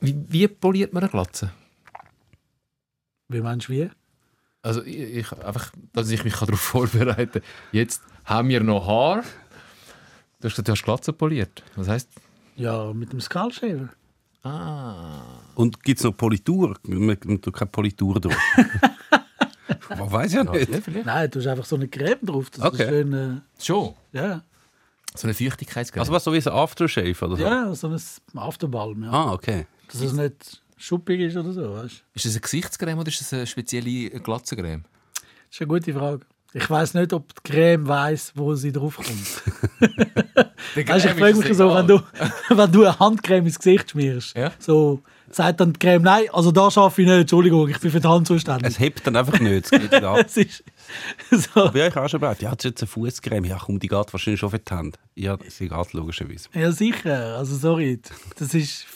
Wie, wie poliert man eine Glatze? Wie meinst du wie? Also ich, ich, einfach, dass ich mich darauf vorbereiten kann. Jetzt haben wir noch Haar. Du hast gesagt, du hast Glatze poliert. Was heisst? Ja, mit dem Skullshaver. Ah. Und gibt es noch Politur? Man tut keine Politur drauf. Man weiß ja nicht. Ja. Nein, du hast einfach so eine Creme drauf. Das Okay. ist schön, äh, Schon. ja. So eine Feuchtigkeitscreme. Also was so wie ein Aftershave oder so? ja, so ein Afterbalm. Ja. Ah, okay. Dass es nicht schuppig ist oder so. Weißt? ist das eine Gesichtscreme oder ist das eine spezielle Glatzencreme? Das ist eine gute Frage. Ich weiß nicht, ob die Creme weiß, wo sie draufkommt. Weißt, ich frage mich so, wenn du, wenn du eine Handcreme ins Gesicht schmierst, Ja. so sagt dann die Creme, nein, also da schaffe ich nicht, Entschuldigung, ich bin für die Hand zuständig. Es hebt dann einfach nicht. Es geht ab. Es ist so. Bei euch auch schon gedacht, ja, das ist jetzt eine Fußcreme. Ja, komm, die geht wahrscheinlich schon für die Hand. Ja, sie geht logischerweise. Ja, sicher. Also, sorry. Das ist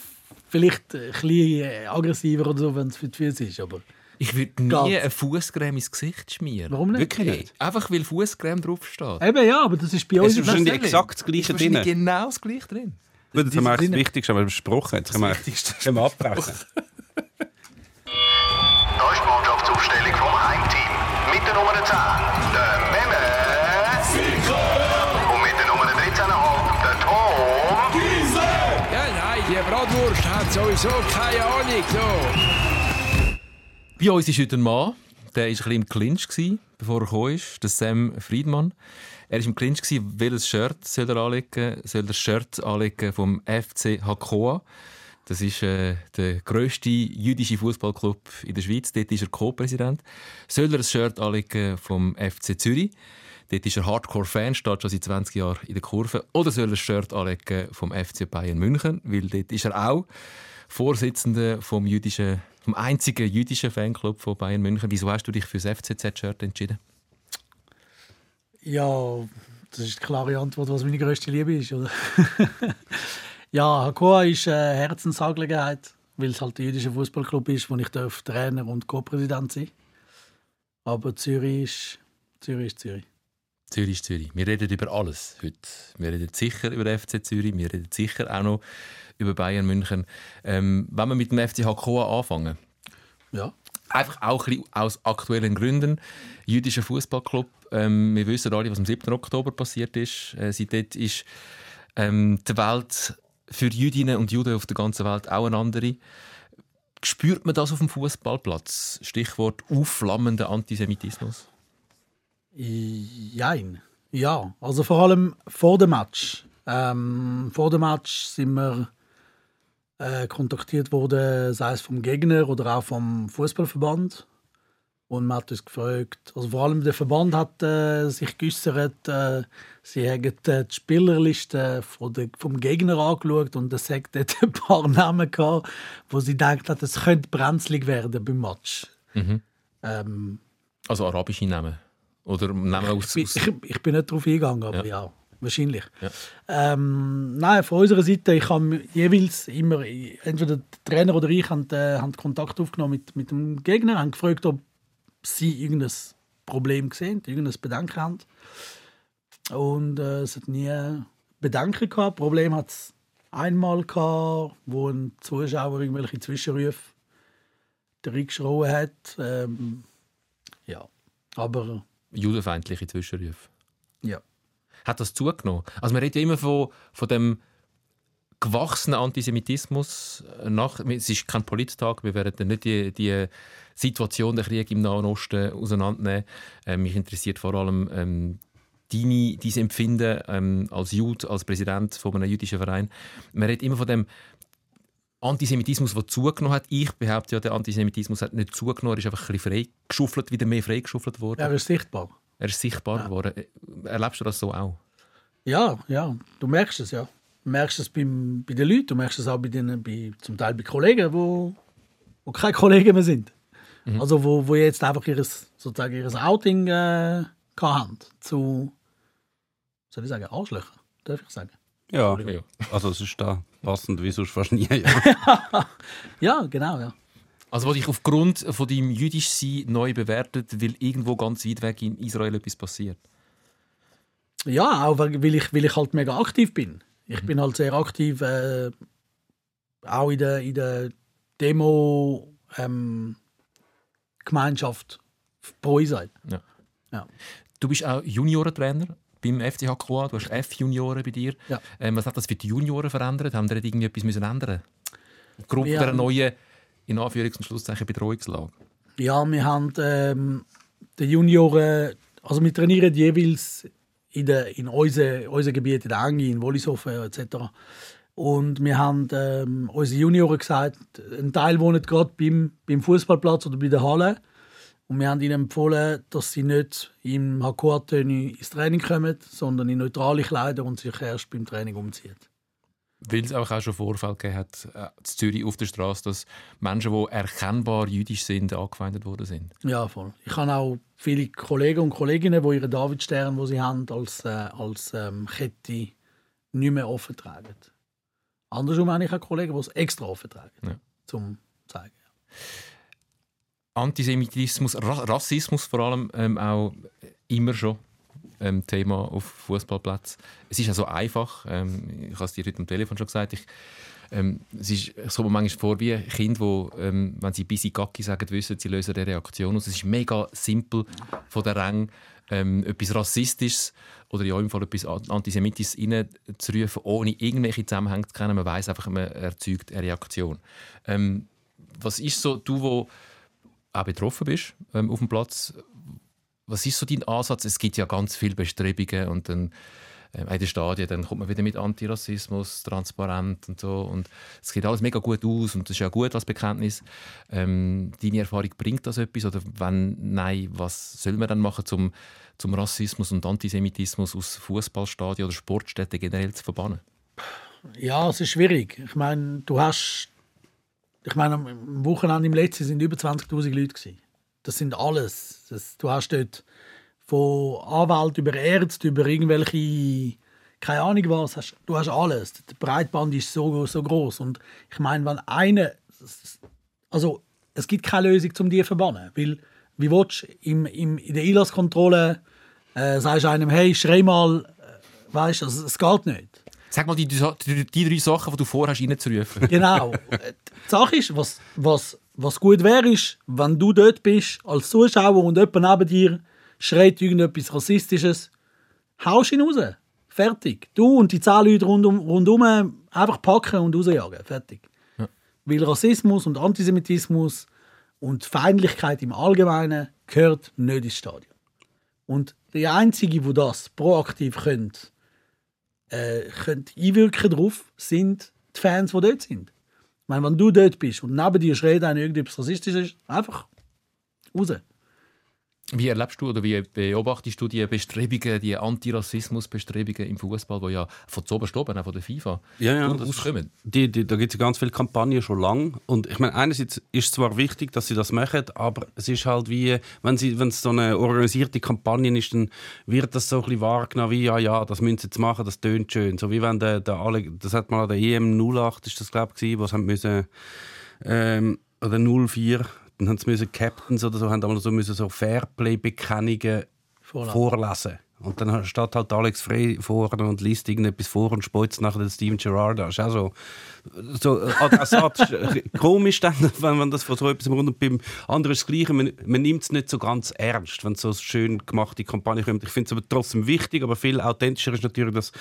vielleicht ein bisschen aggressiver oder so, wenn es für die Füße ist. Aber Ich würde nie Geht. eine Fußcreme ins Gesicht schmieren. warum nicht? Wirklich nicht? Einfach weil Fußcreme draufsteht. Eben ja, aber das ist bei Es uns ist wahrscheinlich exakt das Ist Gleiche drin. genau das gleiche drin. Gut, das haben wir das Wichtigste haben wir besprochen. Jetzt können wir, können wir abbrechen. Da ist die Mannschaftsaufstellung vom Heimteam. Mit der Nummer 10, der sowieso keine Ahnung. So. Bei uns ist heute ein Mann, der war ein bisschen im Clinch, bevor er gekommen ist, der Sam Friedmann. Er war im Clinch, welches Shirt soll er anlegen soll. er das Shirt anlegen vom FC Hakoa. Das ist äh, der grösste jüdische Fußballclub in der Schweiz. Dort ist er Co-Präsident. Soll er ein Shirt anlegen vom FC Zürich? Dort ist er Hardcore-Fan, steht schon seit 20 Jahren in der Kurve. Oder soll er ein Shirt anlegen vom FC Bayern München? Weil dort ist er auch Vorsitzender vom, jüdischen, vom einzigen jüdischen Fanclub von Bayern München. Wieso hast du dich für das FCZ-Shirt entschieden? Ja, das ist die klare Antwort, was meine grösste Liebe ist. Oder? ja, Hakoa ist eine Herzensangelegenheit, weil es halt der jüdische Fußballclub ist, wo ich darf Trainer und Co-Präsident sein Aber Zürich ist Zürich. Ist Zürich. Zürich ist Zürich. Wir reden über alles heute. Wir reden sicher über den FC Zürich, wir reden sicher auch noch über Bayern München. Ähm, wenn wir mit dem FC Hakoa anfangen, Ja. einfach auch ein bisschen aus aktuellen Gründen. Jüdischer Fußballclub. Ähm, wir wissen alle, was am 7. Oktober passiert ist. Äh, seitdem ist ähm, die Welt für Jüdinnen und Juden auf der ganzen Welt auch eine andere. Spürt man das auf dem Fußballplatz? Stichwort aufflammender Antisemitismus. Jein. Ja, also vor allem vor dem Match. Ähm, vor dem Match sind wir äh, kontaktiert worden, sei es vom Gegner oder auch vom Fußballverband. Und man hat uns gefragt, also vor allem der Verband hat äh, sich geäußert, äh, sie haben äh, die Spielerliste von der, vom Gegner angeschaut und es hat dort ein paar Namen gehabt, wo sie gedacht hat, es könnte brenzlig werden beim Match. Ähm, Also arabische Namen. Oder Namen aus. ich, ich, ich bin nicht darauf eingegangen, aber Ja. ja, wahrscheinlich. Ja. Ähm, nein, von unserer Seite, ich habe jeweils immer, entweder der Trainer oder ich, haben, äh, haben Kontakt aufgenommen mit, mit dem Gegner, haben gefragt, ob sie irgendein Problem sehen, irgendein Bedenken haben. Und äh, es hat nie Bedenken gehabt. Problem hat es einmal gehabt, wo ein Zuschauer irgendwelche Zwischenrufe reingeschrien hat. Ähm, ja, aber judenfeindliche Zwischenrufe. ja. Hat das zugenommen? Also man redet ja immer von, von dem gewachsenen Antisemitismus. Nach, es ist kein Polittag, wir werden nicht die, die Situation der Krieg im Nahen Osten auseinandernehmen. Ähm, mich interessiert vor allem ähm, deine, dein Empfinden ähm, als Jude, als Präsident von einem jüdischen Verein. Man redet immer von dem Antisemitismus, der zugenommen hat. Ich behaupte ja, der Antisemitismus hat nicht zugenommen, er ist einfach ein bisschen freigeschuffelt, wieder mehr freigeschuffelt worden. Er ist sichtbar. Er ist sichtbar geworden. Erlebst du das so auch? Ja, ja, du merkst es ja. Du merkst es beim, bei den Leuten, du merkst es auch bei den, bei, zum Teil bei Kollegen, wo, wo keine Kollegen mehr sind. Also wo, wo jetzt einfach ihres, sozusagen ihres Outing äh, haben zu, soll ich sagen, Arschlöcher, darf ich sagen. Ja, Ja. also es ist da passend wie sonst fast nie. Ja. Ja, genau, ja. Also, was dich aufgrund von deinem Jüdischsein neu bewertet, weil irgendwo ganz weit weg in Israel etwas passiert. Ja, auch weil ich, weil ich halt mega aktiv bin. Ich bin halt sehr aktiv äh, auch in der, in der Demo ähm, Gemeinschaft pro sein. Ja. Ja. Du bist auch Juniorentrainer beim FCH Croix. Du hast F-Junioren bei dir. Ja. Ähm, was hat das für die Junioren verändert? Haben die irgendwie etwas müssen ändern Aufgrund Wir der neuen, in Anführungs- und Schlusszeichen, Betreuungslage? Ja, wir haben ähm, die Junioren, also wir trainieren jeweils in, der, in unseren unser Gebiet, in der Engi, in Wollishofen etc. Und wir haben ähm, unsere Junioren gesagt, ein Teil wohnt gerade beim, beim Fußballplatz oder bei der Halle. Und wir haben ihnen empfohlen, dass sie nicht im HK-Töne ins Training kommen, sondern in neutrale Kleider und sich erst beim Training umziehen. Weil es auch, auch schon Vorfälle gegeben hat, äh, in Zürich auf der Straße, dass Menschen, die erkennbar jüdisch sind, angefeindet worden sind. Ja, voll. Ich habe auch viele Kollegen und Kolleginnen, die ihren Davidstern, den sie haben, als, äh, als ähm, Kette nicht mehr offen tragen. Andersrum habe ich auch Kollegen, die es extra offen tragen, Ja. zum zeigen. Antisemitismus, Ra Rassismus vor allem ähm, auch immer schon ähm, Thema auf Fußballplätzen. Es ist ja so einfach. Ähm, ich habe es dir heute am Telefon schon gesagt. Ich, ähm, es ist, mir manchmal vor wie Kinder, die, ähm, wenn sie «Bisi Gacki» sagen, wissen, sie lösen eine Reaktion aus. Es ist mega simpel von der Rang, ähm, etwas Rassistisches oder ja im Fall etwas Antisemitisches reinzurufen, ohne irgendwelche Zusammenhänge zu kennen. Man weiß einfach, man erzeugt eine Reaktion. Ähm, was ist so, du, wo auch betroffen bist ähm, auf dem Platz, was ist so dein Ansatz? Es gibt ja ganz viele Bestrebungen und dann ähm, in den Stadien, dann kommt man wieder mit Antirassismus, transparent und so und es geht alles mega gut aus und das ist ja gut als Bekenntnis. Ähm, deine Erfahrung bringt das etwas oder wenn nein, was soll man dann machen zum zum Rassismus und Antisemitismus aus Fußballstadien oder Sportstätten generell zu verbannen? Ja, es ist schwierig. Ich meine, du hast. Ich meine, am Wochenende im letzten sind über 20.000 Leute. Gewesen. Das sind alles. Das, du hast dort von Anwalt über Ärzte, über irgendwelche. Keine Ahnung was. Hast, du hast alles. Der Breitband ist so, so groß. Und ich meine, wenn einer. Also, es gibt keine Lösung, um die zu verbannen. Weil, wie willst du im, im, in der Einlasskontrolle äh, sagst du einem, hey, schrei mal, äh, weißt du, also, es geht nicht. Sag mal die, die, die drei Sachen, die du vorhast, reinzurufen. Genau. Die Sache ist, was, was, was gut wäre, ist, wenn du dort bist als Zuschauer und jemand neben dir schreit irgendetwas Rassistisches, haust ihn raus. Fertig. Du und die zehn Leute rundum, rundum einfach packen und rausjagen. Fertig. Weil Rassismus und Antisemitismus und Feindlichkeit im Allgemeinen gehört nicht ins Stadion. Und die Einzigen, die das proaktiv können, äh, können einwirken darauf, sind die Fans, die dort sind. Ich meine, wenn du dort bist und neben dir schreit einer irgendetwas Rassistisches, einfach raus. Wie erlebst du oder wie beobachtest du die Bestrebungen, die Antirassismus-Bestrebungen im Fußball, die ja von oben oben, auch von der FIFA, Ja, ja, das durchaus kommen? Die, die, da gibt es ja ganz viele Kampagnen schon lang. Und ich meine, einerseits ist es zwar wichtig, dass sie das machen, aber es ist halt wie, wenn sie, wenn es so eine organisierte Kampagne ist, dann wird das so ein bisschen wahrgenommen wie, ja, ja, das müssen sie jetzt machen, das tönt schön. So wie wenn der, der alle, das hat mal an der EM 08, ist das glaube ich, was haben müssen, ähm, oder 04, dann haben sie müssen Captains oder so, haben einmal so müssen so Fairplay-Bekennungen Vorlesen. vorlesen. Und dann steht halt Alex Frey vorne und liest irgendetwas vor und speuzt nachher den Steven Gerrard an. Ist auch so, so äh, komisch, dann, wenn man das von so etwas rund und beim anderen ist das Gleiche. Man, man nimmt es nicht so ganz ernst, wenn so eine schön gemachte Kampagne kommt. Ich finde es aber trotzdem wichtig, aber viel authentischer ist natürlich, dass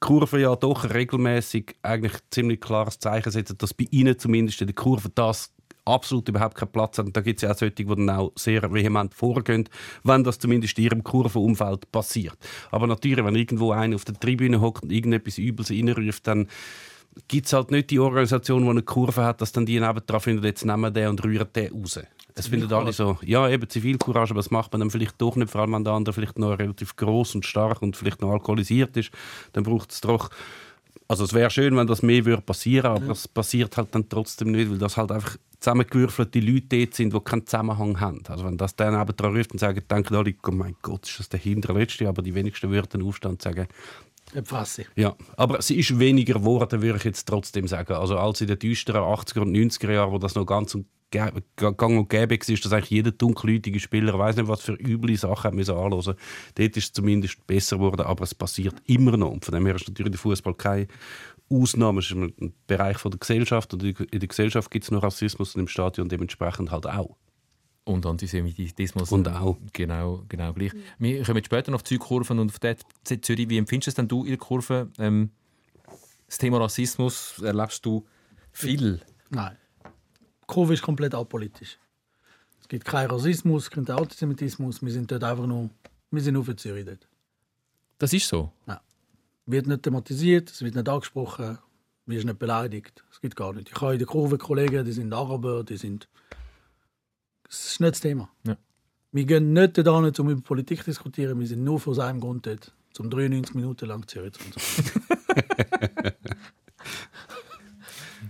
Kurve ja doch regelmäßig eigentlich ziemlich klares Zeichen setzen, dass bei ihnen zumindest in der Kurve das absolut überhaupt keinen Platz hat. Und da gibt es ja auch solche, die dann auch sehr vehement vorgehen, wenn das zumindest in ihrem Kurvenumfeld passiert. Aber natürlich, wenn irgendwo einer auf der Tribüne hockt und irgendetwas Übles reinruft, dann gibt es halt nicht die Organisation, die eine Kurve hat, dass dann die nebendran findet, jetzt nehmen wir den und rühren den raus. Es finden alle so, ja, eben Zivilcourage, aber das macht man dann vielleicht doch nicht, vor allem wenn der andere vielleicht noch relativ groß und stark und vielleicht noch alkoholisiert ist, dann braucht es doch also es wäre schön, wenn das mehr würde passieren, aber es passiert halt dann trotzdem nicht, weil das halt einfach zusammengewürfelte Leute dort sind, die keinen Zusammenhang haben. Also wenn das dann eben dran ruft und sagt, denken alle, oh mein Gott, ist das der Hinterletzte, aber die wenigsten würden aufstehen und sagen, Erfasse ich. ja, aber sie ist weniger geworden, würde ich jetzt trotzdem sagen. Also als in den düsteren 80er und 90er Jahren, wo das noch ganz und gang und gäbe war, dass eigentlich jeder dunkelhäutige Spieler, weiß nicht was für üble Sachen müssen anhören. Dort ist es zumindest besser geworden, aber es passiert immer noch. Und von dem her ist natürlich der Fußball keine Ausnahmen, es ist ein Bereich von der Gesellschaft und in der Gesellschaft gibt es noch Rassismus und im Stadion dementsprechend halt auch. Und Antisemitismus. Und auch. Genau, genau gleich. Wir kommen später noch auf die Südkurven und auf die Zürich. Wie empfindest du es denn du in der Kurve? Ähm, das Thema Rassismus erlebst du viel? Nein. Kurve ist komplett apolitisch. Es gibt keinen Rassismus, keinen Antisemitismus. Wir sind dort einfach nur, wir sind nur für Zürich dort. Das ist so. Wird nicht thematisiert, es wird nicht angesprochen, wirst nicht beleidigt. Es gibt gar nicht. Ich habe in der Kurve Kollegen, die sind Araber, die sind. Das ist nicht das Thema. Ja. Wir gehen nicht dort hin, um über Politik zu diskutieren. Wir sind nur aus einem Grund dort, um 93 Minuten lang Zürich zu.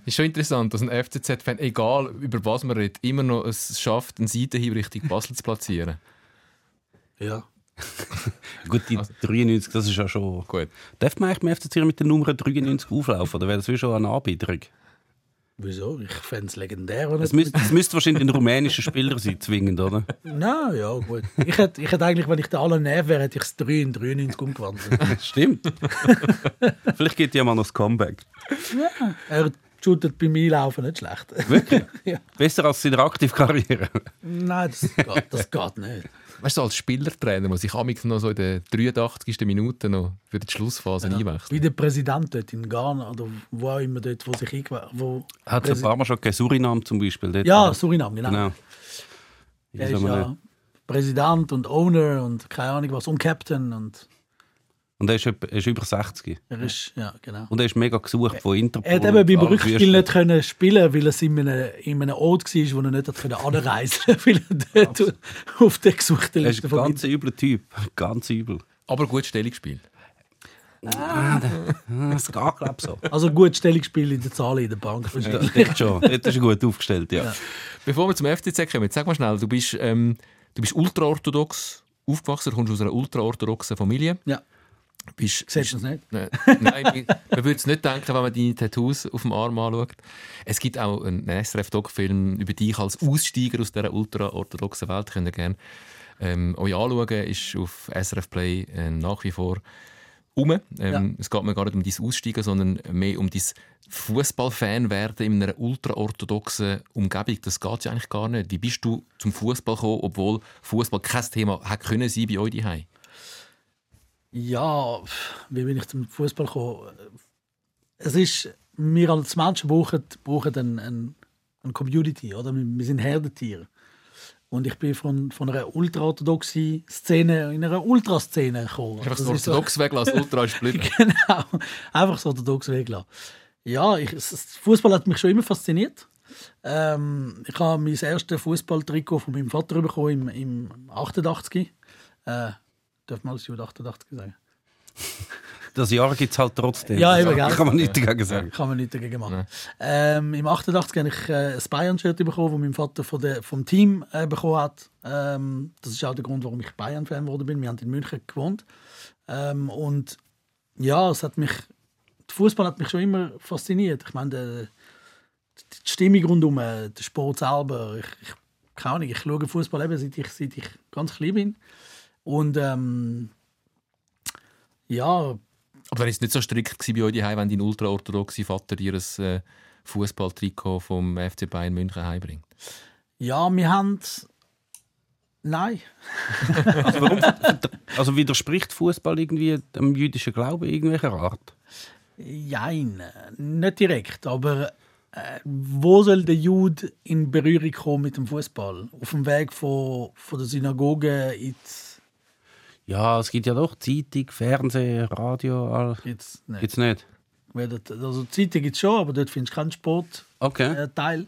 Ist schon interessant, dass ein FCZ-Fan, egal über was man redet, immer noch es schafft, einen Seitenhieb Richtung Basel zu platzieren. Ja. Gut, die 93, das ist ja schon... Gut. Darf man eigentlich beim FC Zürich mit der Nummer 93 auflaufen? Oder wäre das wie schon eine Anbieterung? Wieso? Ich fände es legendär. Es müsste, es müsste wahrscheinlich ein rumänischer Spieler sein, zwingend, oder? Na ja, gut. Ich hätte, ich hätte eigentlich, wenn ich der aller Nerv wäre, hätte ich es 3 in 93 umgewandelt. Stimmt. Vielleicht gibt ja mal noch das Comeback. er shootet beim Einlaufen nicht schlecht. Wirklich? ja. Besser als in der Aktivkarriere. Nein, das geht, das geht nicht. Weißt du, als Spielertrainer muss ich amix noch so in der 83. Minute noch für die Schlussphase einwechseln. Wie der Präsident dort in Ghana oder wo auch immer dort, wo sich eingewählt wo Hat es ein paar Mal schon gegeben. Suriname zum Beispiel. Dort, Ja, oder? Suriname, genau. Genau. Er Ja, ist ja Präsident und Owner und keine Ahnung was und Captain und Und er ist, er ist über 60. er ist, ja, genau. Und er ist mega gesucht von Interpol. Er hat eben beim Rückspiel nicht können spielen, weil es in einem, in einem Ort war, wo er nicht hat können anreisen konnte, weil er dort auf der gesuchten Er ist Liste ein ganz übler Typ. Ganz übel. Aber gut Stellung gespielt. Das geht, glaube ich, so. Also gut Stellungsspiel in der Zahl in der Bank. Ja, dort schon. Dort ist er gut aufgestellt, ja. Bevor wir zum FCZ kommen, sag mal schnell, du bist, ähm, du bist ultraorthodox aufgewachsen, du kommst aus einer ultraorthodoxen Familie. Ja, Bist, siehst du das nicht? Nein, nein, man würde es nicht denken, wenn man deine Tattoos auf dem Arm anschaut. Es gibt auch einen SRF-Doc-Film über dich als Aussteiger aus dieser ultraorthodoxen Welt. Könnt ihr gerne ähm, euch anschauen. Ist auf SRF Play äh, nach wie vor um. Ähm, Ja. Es geht mir gar nicht um dein Aussteigen, sondern mehr um dein Fußballfan werden in einer ultraorthodoxen Umgebung. Das geht ja eigentlich gar nicht. Wie bist du zum Fußball gekommen, obwohl Fußball kein Thema hätte können sein bei euch daheim? Ja, wie bin ich zum Fußball gekommen? Es ist, wir als Menschen brauchen, brauchen eine, eine, eine Community, oder? Wir, sind Herdentiere. Und ich bin von, von einer ultraorthodoxen Szene in einer Ultraszene gekommen. Einfach Das so- orthodox weglassen, ultra ist genau. Einfach das orthodox weglassen. Ja, ich, Fußball hat mich schon immer fasziniert. Ähm, ich habe mein erstes Fußballtrikot von meinem Vater bekommen im, im 88. Äh, darf man alles über 88 sagen? Das Jahr gibt es halt trotzdem. Ja, eben, Da gell? kann man nichts dagegen sagen. Kann man nichts dagegen machen. Ähm, Im 88 habe ich äh, ein Bayern-Shirt bekommen, das mein Vater von der, vom Team äh, bekommen hat. Ähm, das ist auch der Grund, warum ich Bayern-Fan geworden bin. Wir haben in München gewohnt. Ähm, und ja, es hat mich, der Fußball hat mich schon immer fasziniert. Ich meine, der, die Stimmung rundum, äh, der Sport selber. Ich, ich, keine Ahnung, ich schaue Fußball eben, seit ich, seit ich ganz klein bin. Und ähm, ja, Aber wäre es nicht so strikt bei euch daheim, wenn dein ultraorthodoxe Vater dir ein äh, Fußballtrikot vom FC Bayern München heimbringt? ja, wir haben. Nein. Also, warum, also widerspricht Fußball irgendwie dem jüdischen Glauben irgendwelcher Art? Jein, nicht direkt, aber äh, wo soll der Jude in Berührung kommen mit dem Fußball? Auf dem Weg von, von der Synagoge ins. Ja, es gibt ja doch Zeitung, Fernsehen, Radio, all. ins nicht. Gibt's nicht? Also Zeitung gibt es schon, aber dort findest du keinen Sportteil. Okay. Äh, Teil.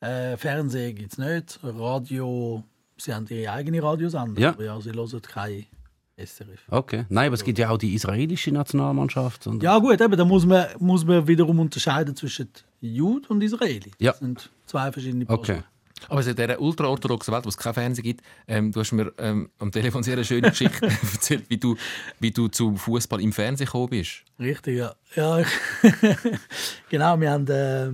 äh, Fernsehen gibt es nicht. Radio, sie haben ihre eigene Radiosender, Ja. aber ja, sie hören kein SRF. Okay. Nein, aber es gibt ja auch die israelische Nationalmannschaft. Ja gut, eben, da muss man, muss man wiederum unterscheiden zwischen Jude und Israeli. Ja. Das sind zwei verschiedene Okay. Aber in dieser ultraorthodoxen Welt, wo es kein Fernsehen gibt, ähm, du hast mir ähm, am Telefon sehr eine schöne Geschichte erzählt, wie du, wie du zum Fußball im Fernsehen gekommen bist. Richtig, ja. ja genau, wir haben, äh,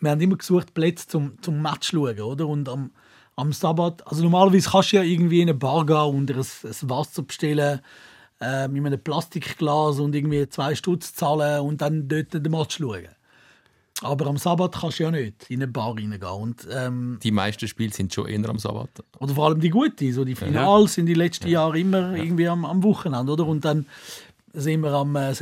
wir haben immer gesucht Plätze zum, zum Match zu schauen, oder? Und am, am Sabbat, also normalerweise kannst du ja irgendwie in eine Bar gehen und ein, ein Wasser bestellen. äh, mit einem Plastikglas und irgendwie zwei Stutz zahlen und dann dort den Match schauen. Aber am Sabbat kannst du ja nicht in eine Bar reingehen. Und, ähm, Die meisten Spiele sind schon eher am Sabbat. oder vor allem die guten, so die Finals sind die letzten Jahre immer irgendwie am, am Wochenende, oder? Und dann sind wir am, äh,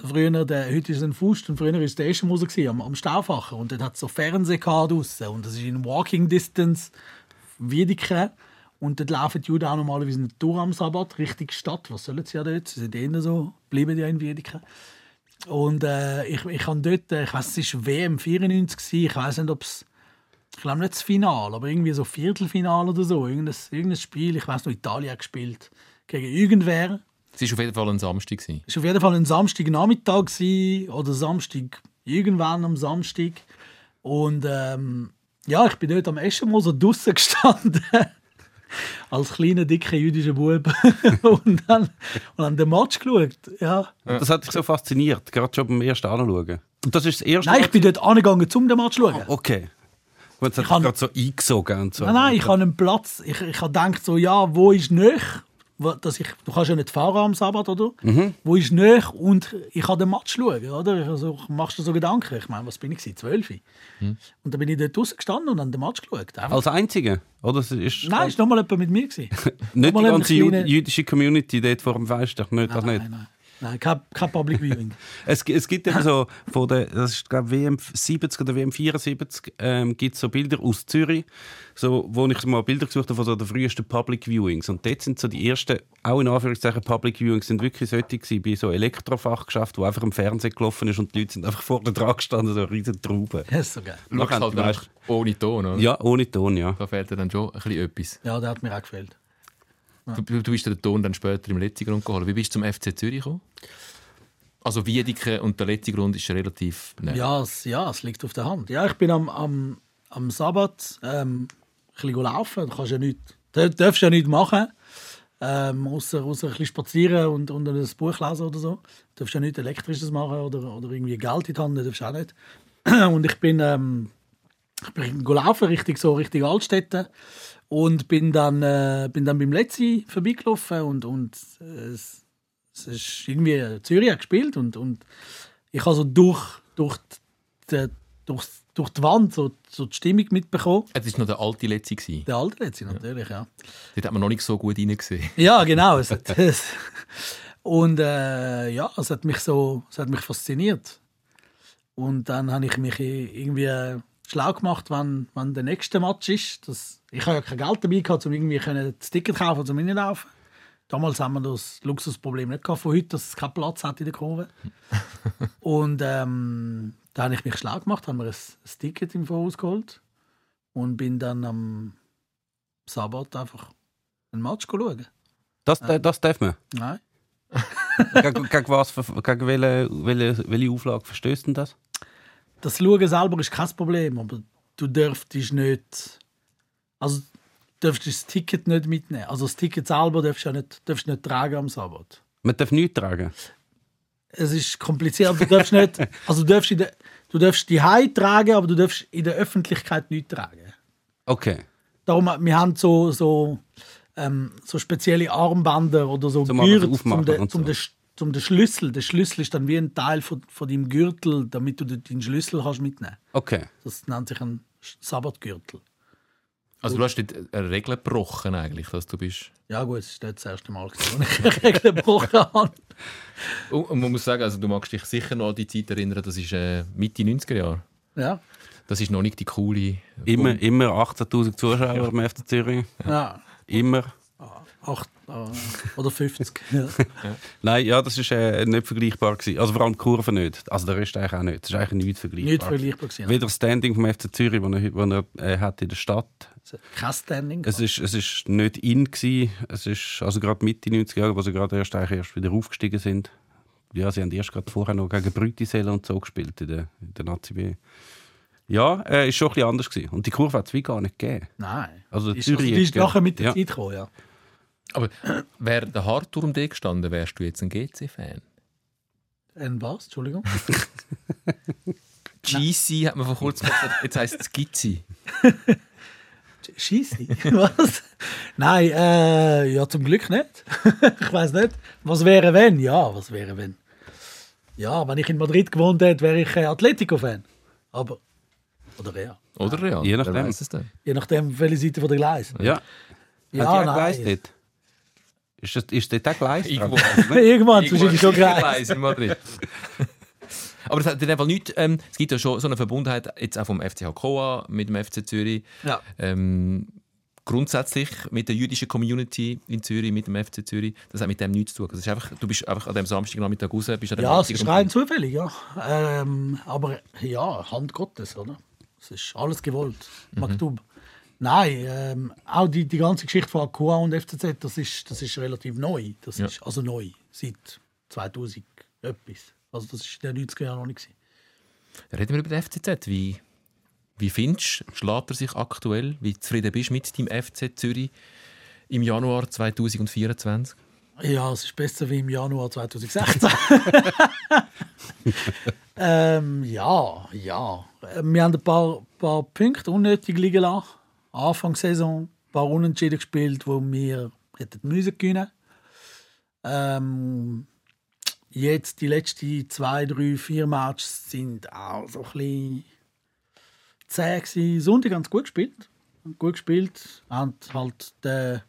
früher, der, heute ist es ein Fust und früher war es der erste Musik gewesen, am, am Stauffacher und dort hat es so Fernsehen draussen und das ist in Walking Distance Wiedeke und dort laufen die Juden auch normalerweise nicht durch am Sabbat, Richtung Stadt, was sollen sie ja dort, sie sind eher so, bleiben ja in Wiedeke. Und äh, ich, ich habe dort, äh, ich weiß es war WM 94, gewesen, ich weiß nicht, ob es ich glaube nicht das Finale, aber irgendwie so Viertelfinale oder so. Irgendein, irgendein Spiel, ich weiß noch, Italien hat gespielt gegen irgendwer. Es war auf jeden Fall ein Samstag. Es war auf jeden Fall ein Samstagnachmittag oder Samstag, irgendwann am Samstag. Und ähm, ja, ich bin dort am Eschenmoser draussen gestanden. Als kleiner, dicker jüdischer Bub. und dann und dann den Match geschaut. Ja. Das hat dich so fasziniert, gerade schon beim ersten Anschauen. Und das ist das erste Nein, ich bin dort angegangen, um den Match zu schauen. Okay. Und es hat dich gerade so eingesogen und so. Nein, nein, ich habe einen Platz. Ich, ich habe gedacht, so, ja, wo ist nöch? Wo- Dass ich, du kannst ja nicht fahren am Sabbat, oder? Wo ist nöch? Und ich kann den Match schauen, oder? Ich, also, machst du so Gedanken? Ich meine, was bin ich? gewesen? Zwölf. Und dann bin ich dort draußen gestanden und habe den Match geschaut. Einfach. Als Einzige? Oder es ist nein, ist noch mal jemand mit mir. Nicht die nochmal ganze kleine- jüdische Community dort vor dem Fenster. Nicht, das nicht. Nein, nein. Kein, kein Public Viewing. Es, es gibt eben so, von der, das ist glaube WM 70 oder WM 74, ähm, gibt es so Bilder aus Zürich, so, wo ich mal Bilder gesucht habe von so den frühesten Public Viewings. Und dort sind so die ersten, auch in Anführungszeichen Public Viewings, sind wirklich solche gewesen, bei so Elektrofachgeschäft, wo einfach im Fernsehen gelaufen ist und die Leute sind einfach vor der dran gestanden, so riesen Trauben. Das ist so geil. Schaust halt einfach ohne Ton, oder? Ja, ohne Ton, ja. Da fehlt dir dann schon ein bisschen etwas. Ja, der hat mir auch gefällt. Du, du bist den Ton dann später im letzten Grund geholt. Wie bist du zum FC Zürich gekommen? Also Wiedeke und der letzte Grund ist relativ nah. Ja, es, ja, es liegt auf der Hand. Ja, ich bin am, am, am Sabbat ähm, ein bisschen laufen. Du kannst ja nicht, du darfst ja nichts machen. Ähm, außer, außer ein bisschen spazieren und, und ein Buch lesen oder so. Du darfst ja nichts Elektrisches machen oder, oder irgendwie Geld in die Hand, darfst auch nicht. Und ich bin, ähm, ich bin laufen, Richtung, so Richtung Altstädte. Und bin dann, äh, bin dann beim Letzi vorbeigelaufen und, und äh, es, es ist irgendwie Zürich gespielt und, und ich habe so durch, durch, die, durch, durch die Wand so, so die Stimmung mitbekommen. Es war noch der alte Letzi. gewesen. Der alte Letzi natürlich, ja. Dort hat man noch nicht so gut reingesehen. Ja, genau. Es hat, es, und äh, ja, es hat mich so, es hat mich fasziniert. Und dann habe ich mich irgendwie schlau gemacht, wann, wann der nächste Match ist. Das, ich habe ja kein Geld dabei gehabt, um irgendwie können das Ticket kaufen zum Reinlaufen. Damals haben wir das Luxusproblem nicht gehabt von heute, dass es keinen Platz hat in der Kurve. und ähm, da habe ich mich schlau gemacht, habe mir ein, ein Ticket im Voraus geholt und bin dann am Sabbat einfach einen Match schauen. Das, das darf man. Nein. gegen, gegen was, gegen welche, welche, welche Auflage verstößt denn das? Das Schauen selber ist kein Problem, aber du dürftest nicht. Also, du dürftest das Ticket nicht mitnehmen. Also, das Ticket selber darfst du ja nicht, darfst du nicht tragen am Sabbat. Man darf nichts tragen. Es ist kompliziert. Du darfst nicht. Also, du darfst, in der, du darfst die Hai tragen, aber du darfst in der Öffentlichkeit nicht tragen. Okay. Darum, wir haben so, so, ähm, so spezielle Armbänder oder so Zum Gürtel, zum, den, und zum, so. den, zum den Schlüssel. Der Schlüssel ist dann wie ein Teil von, von deinem Gürtel, damit du deinen Schlüssel kannst mitnehmen Okay. Das nennt sich ein Sabbatgürtel. Also du hast dort eine Regel gebrochen eigentlich, dass du bist. Ja gut, es ist nicht das erste Mal, als ich eine Regel gebrochen habe. Und man muss sagen, also du magst dich sicher noch an die Zeit erinnern, das ist äh, Mitte 90er Jahre. Ja, Das ist noch nicht die coole... Immer, immer 18.000 Zuschauer im FC Zürich. ja. Immer. Acht, äh, oder 50. Ja. Nein, ja, das ist äh, nicht vergleichbar gewesen. Also vor allem die Kurve nicht. Also der Rest eigentlich auch nicht. Das ist eigentlich nichts vergleichbar. Nicht vergleichbar gewesen. Weder das Standing vom FC Zürich, das er, das er äh, hat in der Stadt. Kein Standing. Es ist, es ist nicht in gewesen. Es ist also gerade Mitte 90er Jahre, wo sie gerade erst, eigentlich erst wieder aufgestiegen sind. Ja, sie haben erst gerade vorher noch gegen Brütisel und so gespielt in der, in der Nazi B. Ja, äh, ist schon ein bisschen anders gewesen. Und die Kurve hat es wie gar nicht gegeben. Nein. Also ist, Zürich also, die ist nachher mit der ja. Zeit gekommen, ja. Aber wäre der Hartturm da gestanden, wärst du jetzt ein GC-Fan? Ein was? Entschuldigung. GC hat man vor kurzem gesagt, jetzt heisst es Gizzi. Scheisse. Was? Nein, äh, ja, zum Glück nicht. ich weiß nicht. Was wäre, wenn? Ja, was wäre, wenn? Ja, wenn ich in Madrid gewohnt hätte, wäre ich äh, Atletico-Fan. Aber. Oder Real. Oder Real? Je nachdem. Je nachdem, welche Seite von der Gleis. Ja. Ja, Hat nein. Gleis dort? Ist, das, ist dort auch Gleis? Irgendwo. Irgendwann ist wahrscheinlich schon Irgendwo Gleis. in Madrid. Aber es hat in dem Fall nichts, ähm, es gibt ja schon so eine Verbundenheit jetzt auch vom FCH Coa mit dem FC Zürich. Ja. Ähm, grundsätzlich mit der jüdischen Community in Zürich, mit dem FC Zürich, das hat mit dem nichts zu tun. Das ist einfach, du bist einfach an dem Samstagnachmittag raus, bist an dem Ja, es ist rein zufällig, ja. Ähm, aber ja, Hand Gottes, oder? Es ist alles gewollt. Maktub. Nein, ähm, auch die, die ganze Geschichte von AQA und FCZ, das ist, das ist relativ neu. Das Ja. ist also neu, seit 2000 etwas. Also das ist in den 90er Jahren noch nicht. Reden wir über den FCZ. Wie, wie findest du, schlägt er sich aktuell? Wie zufrieden bist du mit deinem FC Zürich im Januar 2024? Ja, es ist besser wie im Januar 2016. ähm, ja, ja. Äh, Wir haben ein paar, paar Punkte unnötig liegen lassen. Anfang der Saison ein paar Unentschieden gespielt, wo wir hätten müssen gewinnen. Ähm, jetzt die letzten zwei, drei, vier Matches sind auch so ein bisschen zäh gewesen. Sonntag sie gut gespielt. Gut gespielt. Haben halt den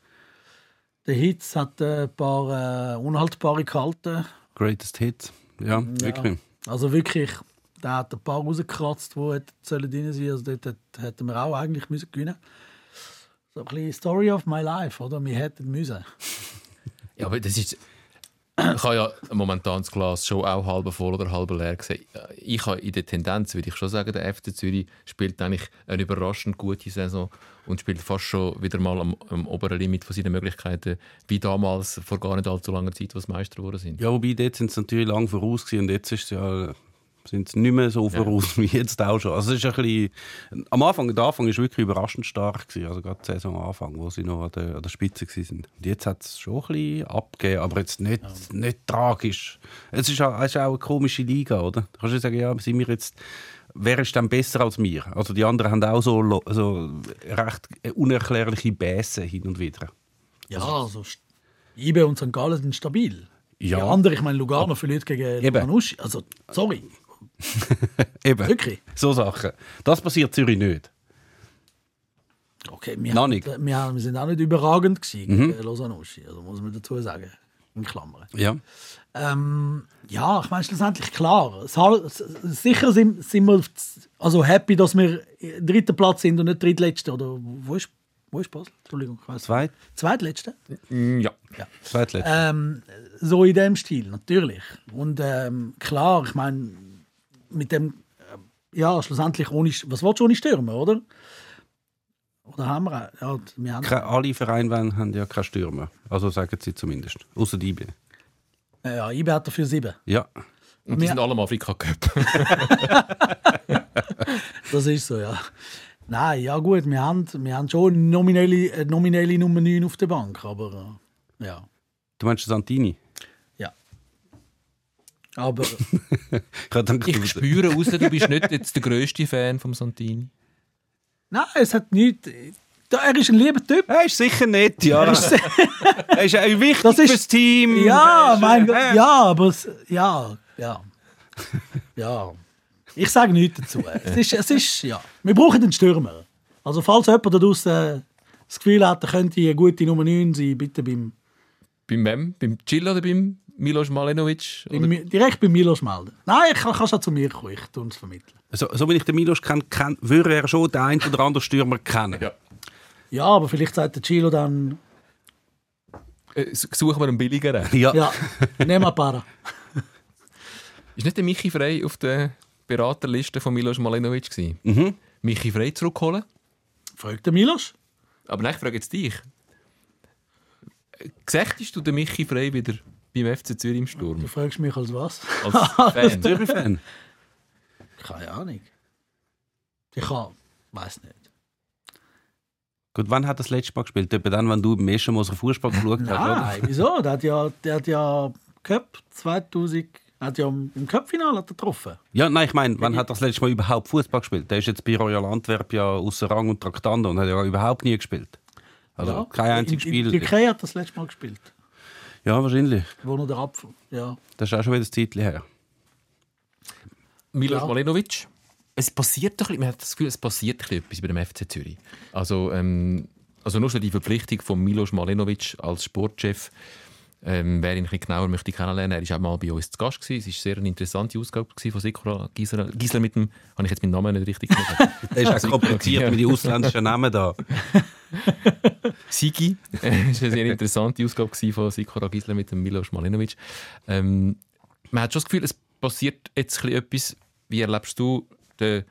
der Hitz hat ein paar äh, unhaltbare gehalten. Greatest Hit. Ja, wirklich. Also wirklich, der hat ein paar rausgekratzt, die hätten sollen drin sein. Also dort hätt- hätten wir auch eigentlich müssen gewinnen. So ein bisschen Story of my life, oder? Wir hätten müssen. Ja, aber das ist. Ich habe ja momentan das Glas schon auch halb voll oder halb leer gesehen. Ich habe in der Tendenz, würde ich schon sagen, der FC Zürich spielt eigentlich eine überraschend gute Saison und spielt fast schon wieder mal am, am oberen Limit von seinen Möglichkeiten, wie damals vor gar nicht allzu langer Zeit, als Meister geworden sind. Ja, wobei dort sind sie natürlich lang voraus gewesen und jetzt ist es ja, sind sie nicht mehr so voraus wie jetzt auch schon. Also es ist ein bisschen, am Anfang, der Anfang ist wirklich überraschend stark gewesen, also gerade die Saisonanfang, wo sie noch an der, an der Spitze sind. Und jetzt hat es schon ein bisschen abgegeben, aber jetzt nicht, nicht tragisch. Es ist, auch, es ist auch eine komische Liga, oder? Da kannst du sagen, ja, sind wir jetzt wer ist dann besser als wir? Also die anderen haben auch so, so recht unerklärliche Bässe hin und wieder. Ja, also IBE und St. Gallen sind stabil. Ja. Die anderen, ich meine, Lugano verliert gegen Eben. Lugano. Also, sorry, Eben. wirklich. So Sachen. Das passiert Zürich nicht. Okay, wir, haben- nicht. wir, haben- wir sind auch nicht überragend gewesen Mhm. gegen Lausanne. Also muss man dazu sagen. In Klammern. Ja. Ähm, ja, ich meine, schlussendlich klar. Sicher sind, sind wir also happy, dass wir dritter Platz sind und nicht drittletzter. Oder wo ist, wo ist Basel? Entschuldigung, ich. Zweit, Zweitletzter? Ja. zweitletzte. Ähm, so in dem Stil, natürlich. Und ähm, klar, ich meine, mit dem, äh, ja, schlussendlich ohne, was willst du ohne Stürmer, oder? Oder haben wir? Ja, wir haben, Alle Vereine haben ja keine Stürmer. Also sagen sie zumindest. Außer die IB. ja, IB hat dafür sieben. Ja. Und die Wir- sind alle im Afrika Cup. Das ist so, ja. Nein, ja gut, wir haben, wir haben schon nominelle, äh, nominelle Nummer 9 auf der Bank, aber äh, ja. Du meinst Santini? Ja. Aber Ich, Ich du- spüre raus, du bist nicht jetzt der grösste Fan vom Santini. nein, es hat nichts. Da, er ist ein lieber Typ. Er ist sicher nicht, ja. Er ist, er ist wichtig Das ist- fürs Team. ja, ist, mein äh, Gott, ja, aber es, ja, ja. Ja. Ich sage nichts dazu. Es ist, es ist, ja. Wir brauchen einen Stürmer. Also, falls jemand da draußen das Gefühl hat, er könnte eine gute Nummer 9 sein, bitte beim, Beim Mem? Beim Chill oder beim Milos Malenovic? Direkt bei Milos melden. Nein, ich kann, kannst auch zu mir kommen, ich tue es vermitteln. So, so wie ich den Milos kenne, kenn, würde er schon den einen oder anderen Stürmer kennen. Ja. Ja, aber vielleicht sagt der Chilo dann, Äh, suchen wir einen billigeren. Ja. ja, nehmen wir Para. Ist nicht der Michi Frey auf der Beraterliste von Milos Malenovic gewesen? Mhm. Michi Frey zurückholen? Fragt der Milos? Aber nein, ich frage jetzt dich. Gesagt du den Michi Frey wieder beim FC Zürich im Sturm? Du fragst mich als was? Als Fan? Zürich-Fan. Keine Ahnung. Ich kann, weiß nicht. Gut, wann hat er das letzte Mal gespielt? Etwa dann, wenn du beim ersten Mal so Fußball geschaut hast, oder? Nein, wieso? Der hat ja, der hat ja Cup 2000, Er hat ja im im Cup-Finale hat er getroffen. Ja, nein, ich meine, wann hat er das letzte Mal überhaupt Fußball gespielt? Der ist jetzt bei Royal Antwerp ja außer Rang und Traktando und hat ja überhaupt nie gespielt. Also Ja. kein einziges In- in- Spiel. Die Türkei hat das letzte Mal gespielt. Ja, wahrscheinlich. Wo noch der Apfel. Ja. Das ist auch schon wieder ein Zeitchen her. Milos Ja. Malenovic. Es passiert doch, ein bisschen- man hat das Gefühl, es passiert ein bisschen etwas bei dem FC Zürich. Also, ähm, also nur schon die Verpflichtung von Milos Malenovic als Sportchef. Ähm, wer ihn ein bisschen genauer möchte kennenlernen, er war auch mal bei uns zu Gast. Gewesen. Es war sehr eine interessante Ausgabe von Sikora Gisela. Gisela mit dem, habe ich jetzt meinen Namen nicht richtig gesagt? Der ist auch kompliziert mit den ausländischen Namen da. Sigi. Es war eine sehr interessante Ausgabe von Sikora Gisela mit dem Milos Malenovic. Ähm, man hat schon das Gefühl, es passiert jetzt ein bisschen etwas. Wie erlebst du den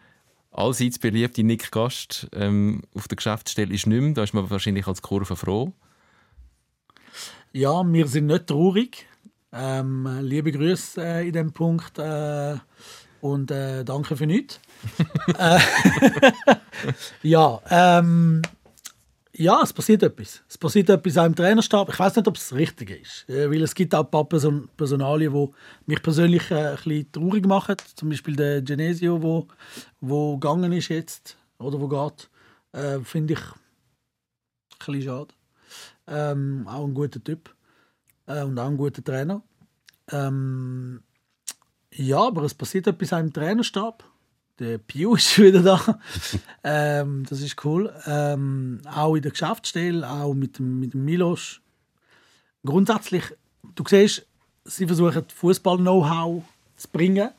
allseits beliebten Nick Gast ähm, auf der Geschäftsstelle ist nicht mehr. Da ist man wahrscheinlich als Kurve froh. Ja, wir sind nicht traurig. Ähm, liebe Grüße äh, in dem Punkt äh, und äh, danke für nichts. äh, ja, ähm, ja, es passiert etwas. Es passiert etwas auch im Trainerstab. Ich weiß nicht, ob es das Richtige ist, äh, weil es gibt auch ein paar Person Personalien, die mich persönlich äh, ein bisschen traurig machen. Zum Beispiel der Genesio, wo, wo gegangen ist jetzt oder wo geht, finde ich ein bisschen schade. Ähm, auch ein guter Typ. Äh, und auch ein guter Trainer. Ähm, ja, aber es passiert etwas auch im Trainerstab. Der Piu ist wieder da. ähm, das ist cool. Ähm, auch in der Geschäftsstelle, auch mit dem, mit dem Milos. Grundsätzlich, du siehst, sie versuchen Fußball-Know-how zu bringen.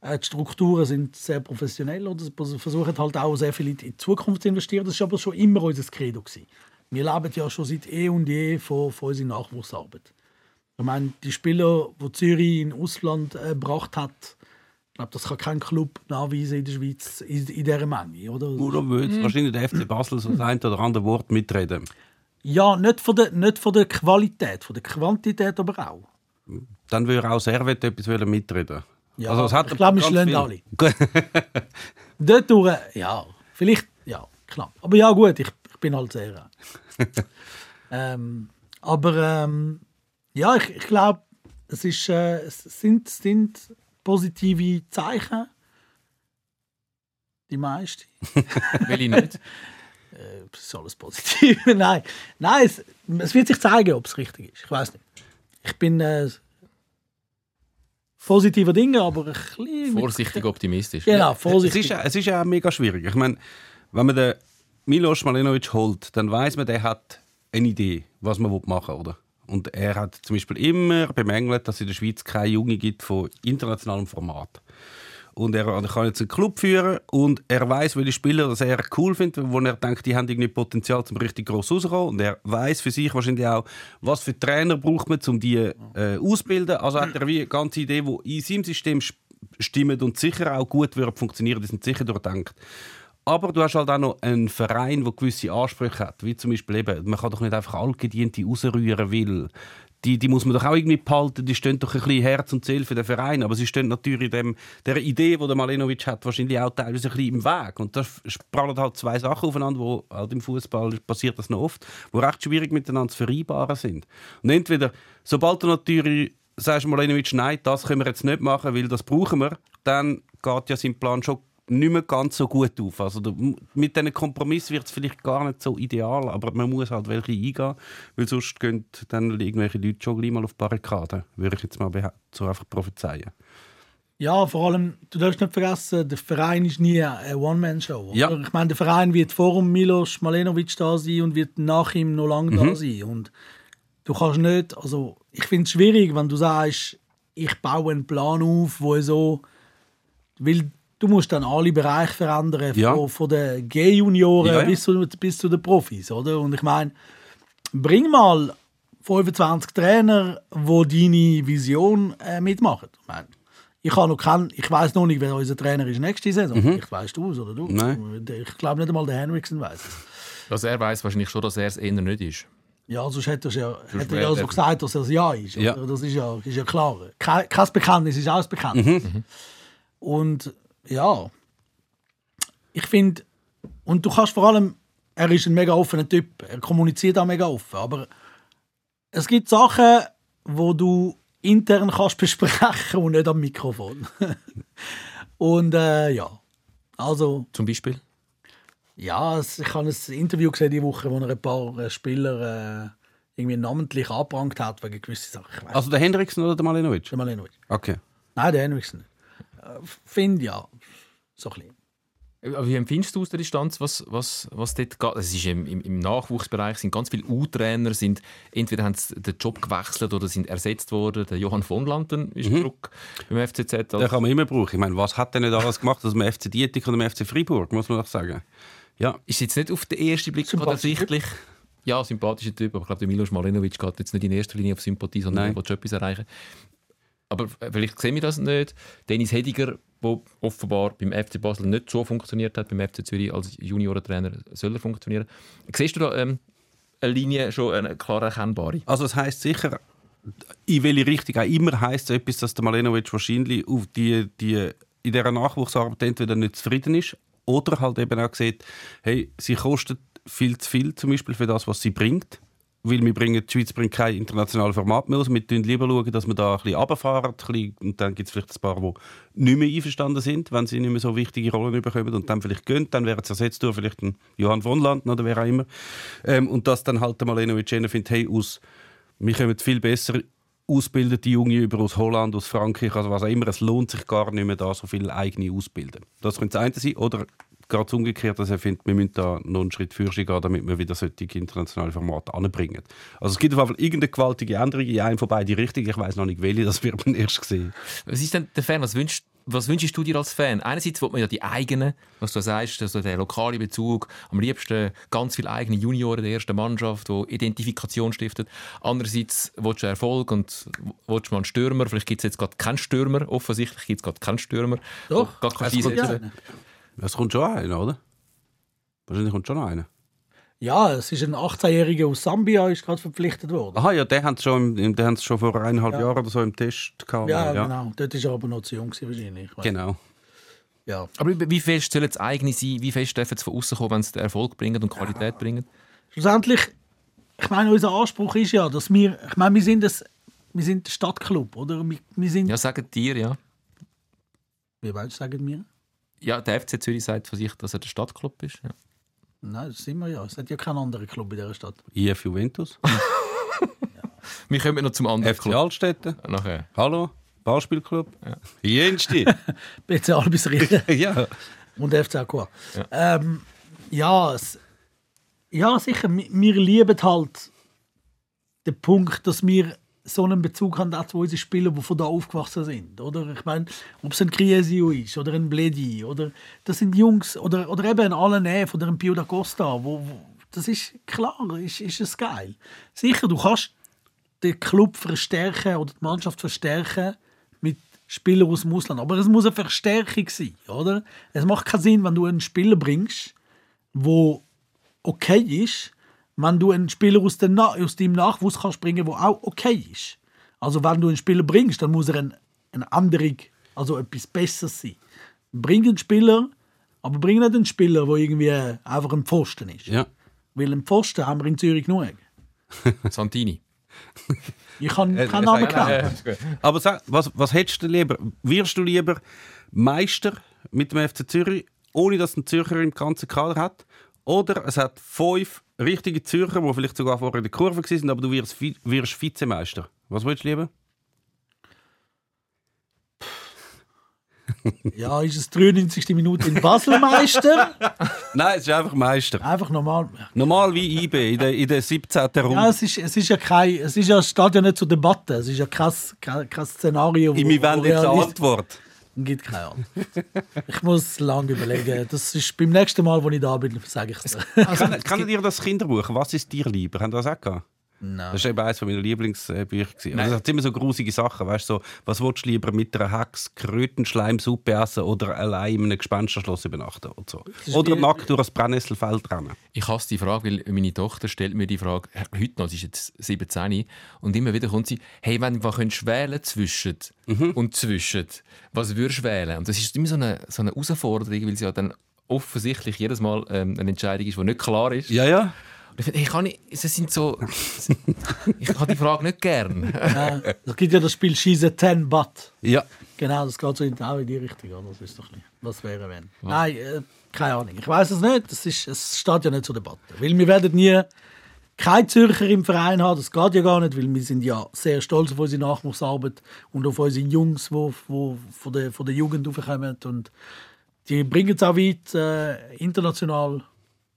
Äh, die Strukturen sind sehr professionell oder sie versuchen halt auch sehr viel in die Zukunft zu investieren. Das war aber schon immer unser Credo. Gewesen. Wir leben ja schon seit eh und je von, von unserer Nachwuchsarbeit. Ich meine, die Spieler, die Zürich in Ausland äh, gebracht hat, ich glaube, das kann kein Club nachweisen in der Schweiz in, in dieser Menge. Oder? Oder würde wahrscheinlich der FC Basel so das ein oder andere Wort mitreden. Ja, nicht von, der, nicht von der Qualität, von der Quantität aber auch. Dann würde auch Servet etwas wollen mitreden Ja, also es hat ich glaube, wir schlagen alle. Dort durch, ja, vielleicht, ja, klar. Aber ja, gut, ich bin halt sehr. ähm, aber ähm, ja, ich, ich glaube, es, ist, äh, es sind, sind positive Zeichen. Die meisten. Will ich nicht. Es ist alles positiv. Nein, Nein es, es wird sich zeigen, ob es richtig ist. Ich weiß nicht. Ich bin äh, positiver Dinge, aber ein bisschen... Vorsichtig optimistisch. Genau, Es vorsichtig. ist, es ist ja auch mega schwierig. Ich meine, wenn man den Milos Malenovic holt, dann weiß man, der hat eine Idee, was man machen will, oder? Und er hat zum Beispiel immer bemängelt, dass es in der Schweiz keine Junge gibt von internationalem Format. Und er, kann jetzt einen Club führen und er weiß, welche Spieler das er cool findet, wo er denkt, die haben irgendwie Potenzial zum richtig groß rauszukommen. Und er weiß für sich wahrscheinlich auch, was für Trainer braucht man, um die äh, auszubilden. Also hat er wie eine ganze Idee, die in seinem System st- stimmt und sicher auch gut wird funktionieren. Die sind sicher durchdenkt. Aber du hast halt auch noch einen Verein, der gewisse Ansprüche hat. Wie zum Beispiel eben, man kann doch nicht einfach Altgediente rausrühren, weil die, die muss man doch auch irgendwie behalten. Die stehen doch ein bisschen Herz und Seele für den Verein. Aber sie stehen natürlich dem, der Idee, die der Malenovic hat, wahrscheinlich auch teilweise ein bisschen im Weg. Und da prallen halt zwei Sachen aufeinander, wo halt im Fußball passiert das noch oft, wo recht schwierig miteinander zu vereinbaren sind. Und entweder, sobald du natürlich sagst Malenovic, nein, das können wir jetzt nicht machen, weil das brauchen wir, dann geht ja sein Plan schon nicht mehr ganz so gut auf. Also mit diesen Kompromiss wird es vielleicht gar nicht so ideal, aber man muss halt welche eingehen, weil sonst gehen dann irgendwelche Leute schon gleich mal auf die Barrikaden, würde ich jetzt mal so einfach prophezeien. Ja, vor allem, du darfst nicht vergessen, der Verein ist nie eine One-Man-Show. Ja. Ich meine, der Verein wird vor dem Milos Malenovic da sein und wird nach ihm noch lange Mhm. da sein. Und du kannst nicht, also ich finde es schwierig, wenn du sagst, ich baue einen Plan auf, wo so, weil du musst dann alle Bereiche verändern, Ja. von, von den G-Junioren Ja, ja. bis, zu, bis zu den Profis, oder? Und ich meine, bring mal 25 Trainer, die deine Vision äh, mitmachen. Ich, meine, ich, habe noch kein, ich weiß noch nicht, wer unser Trainer ist nächste Saison. Vielleicht weißt du es oder du. Mhm. Nein. Ich glaube nicht einmal der Henriksen weiß es. Also er weiß wahrscheinlich schon, dass er es eher nicht ist. Ja, sonst hätte er ja, hätte er ja so gesagt, dass er es ja ist. Ja. Das ist ja, ist ja klar. Kein, kein Bekenntnis ist auch ein Bekenntnis. Mhm. Und ja, ich finde, und du kannst vor allem, er ist ein mega offener Typ, er kommuniziert auch mega offen, aber es gibt Sachen, wo du intern kannst besprechen und nicht am Mikrofon. und äh, ja, also Zum Beispiel? ja, ich habe ein Interview gesehen die Woche, wo er ein paar äh, Spieler äh, irgendwie namentlich angeprangert hat wegen gewissen Sachen. Also der Hendrickson oder der Malinovic? nicht, Malinovic. Okay. Nein, der Henriksen nicht. Finde ja, so ein bisschen. Aber Wie empfindest du aus der Distanz, was, was, was dort geht? Es ist im, im, Im Nachwuchsbereich sind ganz viele U-Trainer, sind entweder haben sie den Job gewechselt oder sind ersetzt worden. Der Johann von Landen ist zurück beim FCZ. Den kann man immer brauchen. Ich meine, was hat er nicht alles gemacht aus dem FC Dietik und dem FC Freiburg, muss man doch sagen. Ja, ist jetzt nicht auf den ersten Blick ersichtlich. Ja, sympathischer Typ, aber ich glaube, der Milos Malinovic geht jetzt nicht in erster Linie auf Sympathie, sondern er will schon etwas erreichen. Aber vielleicht sehen wir das nicht. Dennis Hediger, der offenbar beim FC Basel nicht so funktioniert hat, beim FC Zürich als Juniorentrainer soll er funktionieren. Siehst du da ähm, eine Linie schon eine klar erkennbare? also es heißt sicher, in welche Richtung auch immer heißt es etwas, dass der Malinovic wahrscheinlich auf die, die in dieser Nachwuchsarbeit entweder nicht zufrieden ist oder halt eben auch sieht, hey, sie kostet viel zu viel zum Beispiel für das, was sie bringt. Weil wir bringen, die Schweiz bringt kein internationales Format mehr aus. Wir schauen lieber, dass wir da ein bisschen runterfahren. Und dann gibt es vielleicht ein paar, die nicht mehr einverstanden sind, wenn sie nicht mehr so wichtige Rollen bekommen und dann vielleicht gehen. Dann wäre es ersetzt durch vielleicht ein Johann von Landen oder wer auch immer. Ähm, und dass dann halt Malenovic einer findet, hey, aus, wir kommen viel besser ausgebildete Junge über aus Holland, aus Frankreich, also was auch immer. Es lohnt sich gar nicht mehr, da so viele eigene ausbilden. Das könnte das eine sein. Oder gerade umgekehrt, dass er findet, wir müssen da noch einen Schritt für gehen, damit wir wieder solche internationale Formate anbringen. Also es gibt auf jeden Fall irgendeine gewaltige Änderung in einem von beiden Richtungen. Ich weiß noch nicht, welche, das wird man erst sehen. Was ist denn der Fan? Was wünschst, was wünschst du dir als Fan? Einerseits will man ja die eigenen, was du sagst, also der lokale Bezug, am liebsten ganz viele eigene Junioren der ersten Mannschaft, die Identifikation stiftet. Andererseits willst du Erfolg und willst mal einen Stürmer. Vielleicht gibt es jetzt gerade keinen Stürmer. Offensichtlich gibt es gerade keinen Stürmer. Doch, Gar keinen es kommt. Ja, Es schon einer, oder? Wahrscheinlich kommt schon noch einer. ja es ist ein 18-Jähriger aus Sambia ist gerade verpflichtet worden. Aha, ja, den haben sie schon, im- den haben sie schon vor eineinhalb Jahren oder so im Test gehabt. Ja, genau. Dort ist er aber noch zu jung gewesen, wahrscheinlich. Genau. Ja. Aber wie- fest soll es eigene sein? Wie fest dürfen sie von außen kommen, wenn sie den Erfolg bringen und Qualität bringen? Schlussendlich, ich meine, unser Anspruch ist ja, dass wir, ich meine, wir sind, das, wir sind der Stadtclub, oder? Wir, wir sind, Ja, sagen dir, ja. wie weit sagen wir? Ja, der FC Zürich sagt von sich, dass er der Stadtclub ist. Ja. Nein, das sind wir ja. Es hat ja keinen anderen Club in dieser Stadt. IF Juventus, Wir kommen noch zum anderen FC Club. Altstädte, Nachher. hallo, Ballspielclub. Jensti. BC Albisrieden ja. und FC Aqua. Ja, ähm, ja, es, ja, sicher. Wir lieben halt den Punkt, dass wir so einen Bezug haben zu unseren Spielern, die von da aufgewachsen sind. Oder? Ich meine, ob es ein Criesio ist oder ein Bledi oder das sind Jungs oder, oder eben ein Alain Neff oder ein Pio da Costa, wo, wo, das ist klar, ist, ist es geil. Sicher, du kannst den Club verstärken oder die Mannschaft verstärken mit Spielern aus dem Ausland, aber es muss eine Verstärkung sein, oder? Es macht keinen Sinn, wenn du einen Spieler bringst, wo okay ist, wenn du einen Spieler aus, dem Na aus deinem Nachwuchs kannst bringen, der auch okay ist. Also wenn du einen Spieler bringst, dann muss er ein, eine andere, also etwas Besseres sein. Bring einen Spieler, aber bring nicht einen Spieler, der irgendwie einfach ein Pfosten ist. ja. Weil einen Pfosten haben wir in Zürich genug. Santini. Ich kann Äh, keinen äh, Namen sag- kennen. Aber sag, was, was hättest du lieber? Wirst du lieber Meister mit dem FC Zürich, ohne dass ein Zürcher im ganzen Kader hat? Oder es hat fünf richtige Zürcher, die vielleicht sogar vorher in der Kurve waren, aber du wirst, wirst Vizemeister. Was willst du lieber? Ja, ist es 93. Minute in Basel Meister? Nein, es ist einfach Meister. Einfach normal. Normal wie IB in der, in der 17. Runde. Ja, es ist, es ist ja kein, es ist ja, ja nicht zur Debatte. Es ist ja kein, kein, kein Szenario, wo, Im Event wo jetzt eine Antwort. Gibt keine Ahnung. Ich muss lange überlegen. Das ist beim nächsten Mal, wo ich da bin, sage ich es. Kennt kennt ihr das Kinderbuch? Was ist dir lieber? Haben das auch gehabt? Nein. Das war eben eines meiner Lieblingsbücher. Also, es hat immer so grusige Sachen. Weißt, so, was willst du lieber mit einer Hex Krötenschleimsuppe essen oder allein in einem Gespensterschloss übernachten? Oder, so. oder nackt durch ein Brennnesselfeld rennen. Ich hasse die Frage, weil meine Tochter stellt mir die Frage, äh, heute noch, sie ist jetzt 17, und immer wieder kommt sie, hey, wenn du könntest wählen zwischen und zwischen, was würdest du wählen? Und das ist immer so eine, so eine Herausforderung, weil sie ja dann offensichtlich jedes Mal ähm, eine Entscheidung ist, die nicht klar ist. Ja, ja. Ich kann nicht, sie sind so, ich habe die Frage nicht gern. Äh, es gibt ja das Spiel Schieße 10 But. Ja. Genau, das geht so in, auch in die Richtung. Oder? Das ist doch nicht. Was wäre, wenn? Nein, äh, keine Ahnung. Ich weiß es nicht. Das ist, es steht ja nicht zur Debatte. Weil wir werden nie kein Zürcher im Verein haben. Das geht ja gar nicht, weil wir sind ja sehr stolz auf unsere Nachwuchsarbeit und auf unsere Jungs, die, die von, der, von der Jugend aufkommen. Und die bringen es auch weit, äh, international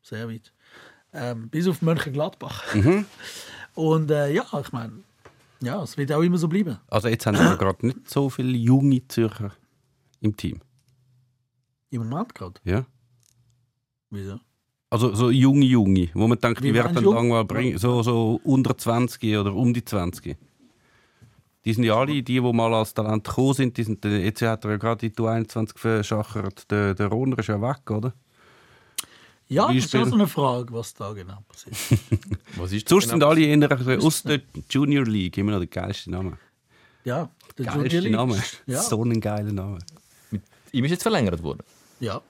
sehr weit. Ähm, bis auf Mönchengladbach. Und äh, ja, ich meine, ja, es wird auch immer so bleiben. Also jetzt haben wir gerade nicht so viele junge Zürcher im Team. Im Moment gerade. Ja. Wieso? Also so junge Junge, wo man denkt, Wie die werden mal bringen. So, so unter 20 oder um die 20. Die sind ja alle, die, die mal als Talent gekommen sind, die sind, jetzt hat er ja gerade die U21 verschachert. Der, der Rohner ist ja weg, oder? Ja, das ist auch so eine Frage, was da genau passiert. Was ist das Sonst sind genau? alle eher aus der Junior League, immer noch der geilste Name. Ja, der Geilste Junior Name. League. Ja, So ein geiler Name. Ihm ist jetzt verlängert worden. ja,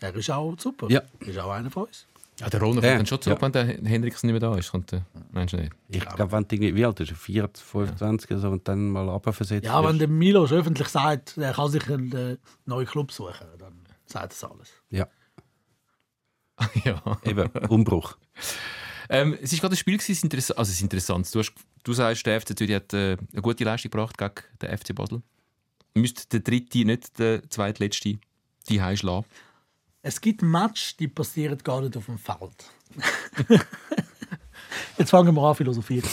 er ist auch super. Ja. Ist auch einer von uns. Ja, der Roner Ja, kommt dann schon zurück, ja. wenn der Henriksen nicht mehr da ist. Kommt der, meinst du nicht? Ich glaube, wenn du irgendwie, wie alt ist er? 24, 25 oder so, und dann mal runterversetzt Ja, wenn der Milos öffentlich sagt, er kann sich einen äh, neuen Club suchen, dann sagt das alles. Ja, ja. eben, Umbruch. Ähm, es war gerade ein Spiel, gewesen, es ist interess also es ist interessant. Du, hast, du sagst, der FC Zürich hat äh, eine gute Leistung gebracht gegen den FC Basel. Müsste der dritte, nicht der zweitletzte, die heimschlagen. Es gibt Matches, die passieren gar nicht auf dem Feld. Jetzt fangen wir an philosophieren.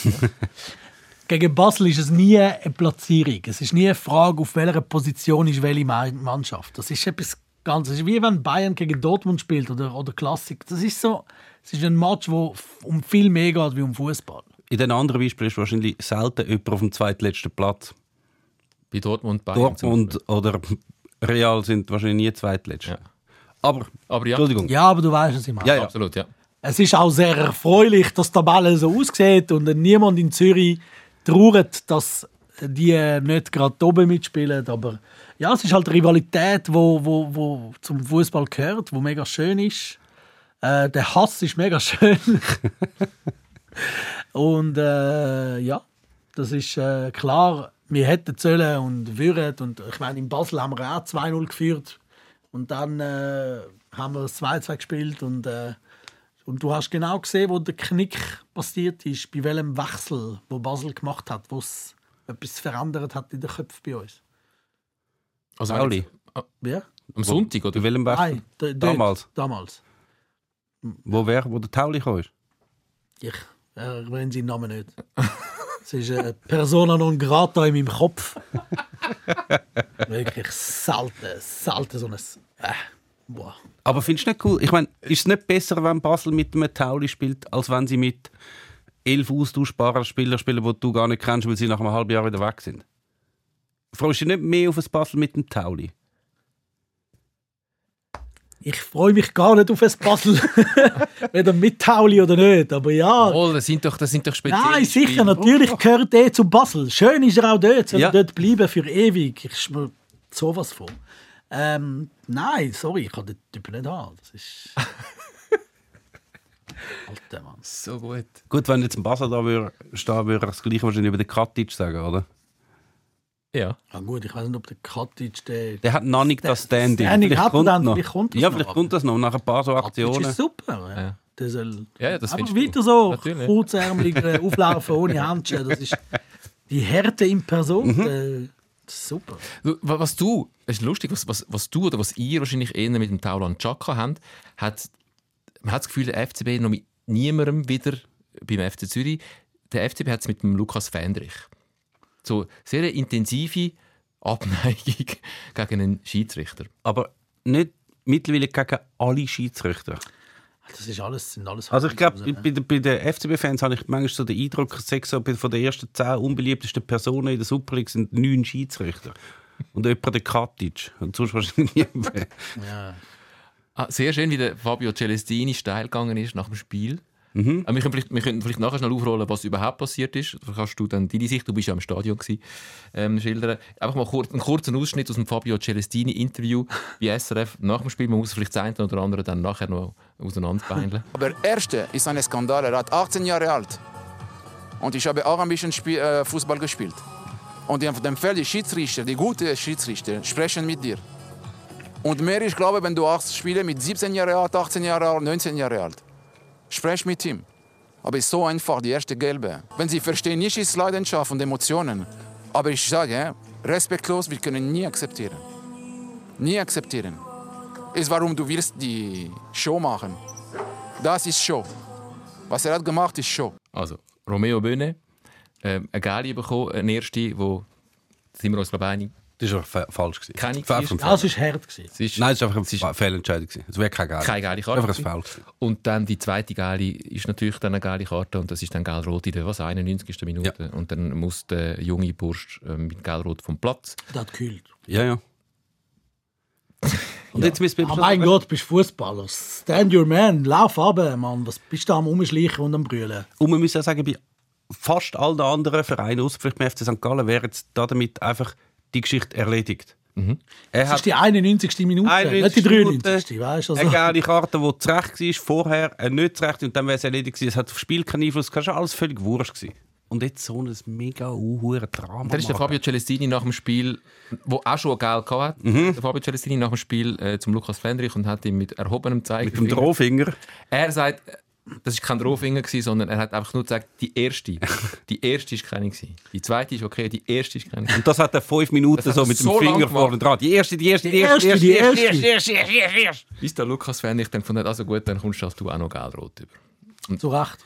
Gegen Basel ist es nie eine Platzierung. Es ist nie eine Frage, auf welcher Position ist welche Ma- Mannschaft. Das ist etwas ganz. Es ist wie wenn Bayern gegen Dortmund spielt oder, oder Klassik. Das ist so. Es ist ein Match, wo um viel mehr geht wie um Fußball. In den anderen Beispielen ist wahrscheinlich selten jemand auf dem zweitletzten Platz. Bei Dortmund, Bayern Dortmund oder Real sind wahrscheinlich nie zweitletzt. Ja. Aber, Aber ja, Entschuldigung. Ja, aber du weißt, was ich meine. Ja, ja. absolut, ja. Es ist auch sehr erfreulich, dass die Tabelle so aussieht und niemand in Zürich trauert, dass die nicht gerade oben mitspielen. Aber ja, es ist halt eine Rivalität, wo, wo, wo zum Fußball gehört, wo mega schön ist. Äh, der Hass ist mega schön. und äh, ja, das ist äh, klar. Wir hätten sollen und würden. Und ich meine, in Basel haben wir auch 2-0 geführt. Und dann äh, haben wir das 2-2 gespielt. Und, äh, und du hast genau gesehen, wo der Knick passiert ist, bei welchem Wechsel, wo Basel gemacht hat, wo es etwas verändert hat in den Köpfen bei uns. Also Pauli. Ja? Am Sonntag, oder? Bei welchem? Nein. Damals. Damals. Wo, wer, wo der Tauli kam? ist? Ich erwähne seinen Namen nicht. Es ist eine Persona non grata in meinem Kopf. Wirklich selten, selten so ein. Äh, boah. Aber findest du nicht cool? Ich meine, ist es nicht besser, wenn Basel mit einem Tauli spielt, als wenn sie mit elf austauschbaren Spielern spielen, die du gar nicht kennst, weil sie nach einem halben Jahr wieder weg sind? Freust du dich nicht mehr auf ein Basel mit dem Tauli? Ich freue mich gar nicht auf ein Basel. Weder mit Tauli oder nicht. Aber ja. Oh, das sind doch, das sind doch spezielle Nein, sicher, Spiele. natürlich gehört er zu Basel. Schön ist er auch dort, soll Ja. er dort bleiben für ewig. Ich schwör sowas vor. Ähm, nein, sorry, ich kann den Typen nicht haben. Das ist. Alter Mann. So gut. Gut, wenn jetzt ein Basel da würde stehen, würde er das gleiche wahrscheinlich über den Katic sagen, oder? Ja. Ja, gut, ich weiß nicht, ob der Katic der. Der hat noch nicht das Standing. Standing Vielleicht hat er kommt dann, noch. vielleicht kommt das ja, noch, vielleicht aber- kommt das noch nach ein paar so Katic Aktionen. ist super. Ja. Ja. Der soll Ja, ja, das aber weiter so äh, auflaufen ohne Handschuhe. Das ist die Härte in Person. das ist super. Was du, es ist lustig, was, was, was du oder was ihr wahrscheinlich eher mit dem Taulan Chaka habt, hat, man hat das Gefühl, der FCB noch mit niemandem wieder beim FC Zürich. Der FCB hat es mit dem Lukas Fendrich. So sehr intensive Abneigung gegen einen Schiedsrichter. Aber nicht mittlerweile gegen alle Schiedsrichter. Das ist alles, sind alles Also ich glaube, bei, den- bei den FCB-Fans habe ich manchmal so den Eindruck, sei so, bei- von den ersten zehn unbeliebtesten Personen in der Super League sind neun Schiedsrichter. Und jemand der Katic. Und sonst wahrscheinlich niemand. Ja. Ah, sehr schön, wie der Fabio Celestini steil gegangen ist nach dem Spiel. Aber wir, können vielleicht, wir können vielleicht nachher schnell aufrollen, was überhaupt passiert ist. Da kannst du dann deine Sicht, du bist ja im Stadion gewesen, ähm, schildern. Einfach mal kurz, einen kurzen Ausschnitt aus dem Fabio Celestini-Interview bei SRF nach dem Spiel. Man muss vielleicht das eine oder andere dann nachher noch auseinanderbeineln. Aber erste ist ein Skandal. Er hat 18 Jahre alt. Und ich habe auch ein bisschen Spiel, äh, Fußball gespielt. Und auf dem Feld die Schiedsrichter, die guten Schiedsrichter, sprechen mit dir. Und mehr, ich glaube, wenn du auch Spiele mit 17 Jahre alt, 18 Jahre alt, 19 Jahre alt, sprech mit ihm. Aber ist so einfach, die erste Gelbe. Wenn sie verstehen, nicht ist Leidenschaft und Emotionen. Aber ich sage, respektlos, wir können nie akzeptieren. Nie akzeptieren. Ist warum du willst die Show machen. Das ist Show. Was er hat gemacht, ist Show. Also, Romeo Böhne, ähm, eine Gali bekommen, eine erste, wo, sind wir uns glaube ich einig, Das war fa- falsch. Gewesen. Keine Ja, Foul. es war hart. Gewesen. es ist Nein, es war einfach eine Fehlentscheidung. gewesen. Es wäre kein Geil. keine geile Karte. Einfach ein. Foul. Und dann die zweite Gali ist natürlich dann eine geile Karte und das ist dann gelb-rot in der was, 91. Minute. Und dann muss der junge Bursch äh, mit gelb-rot vom Platz. Der hat gekühlt. Ja, ja. Und jetzt müssen wir Ah, mein Gott, du bist Fußballer. Stand your man. Lauf runter, Mann. Was bist du am Umschleichen und am Brüllen? Und man muss auch sagen, bei fast allen anderen Vereinen, außer vielleicht beim FC St. Gallen, wäre jetzt damit einfach die Geschichte erledigt. Er Das ist die 91. Minute, 91 nicht die 93. Minuten, Weißt, Eine also, geile Karte, die zurecht war, vorher eine nicht zurecht und dann wäre es erledigt gewesen. Es hat auf das Spiel keinen Einfluss, es war alles völlig wurscht. Gewesen. Und jetzt so ein mega unhuren Drama. Und dann ist der. Fabio Celestini nach dem Spiel, wo auch schon Geld hatte, Mhm. der Fabio Celestini nach dem Spiel äh, zum Lukas Fendrich und hat ihm mit erhobenem Zeigefinger... Mit dem Drohfinger. Er sagt, das war kein Drohfinger, gewesen, sondern er hat einfach nur gesagt, die erste. Die erste ist keine. gewesen. Die zweite ist okay, die erste ist keine. gewesen. Und das hat er fünf Minuten so mit dem so lang Finger vorne dran. Die erste, die erste, die Die erste, erste, die erste, erste. die erste, die erste, die erste, die erste. Der Lukas Fendrich dann gefunden hat, also gut, dann kommst du auch noch Geld-Rot über. zu Recht.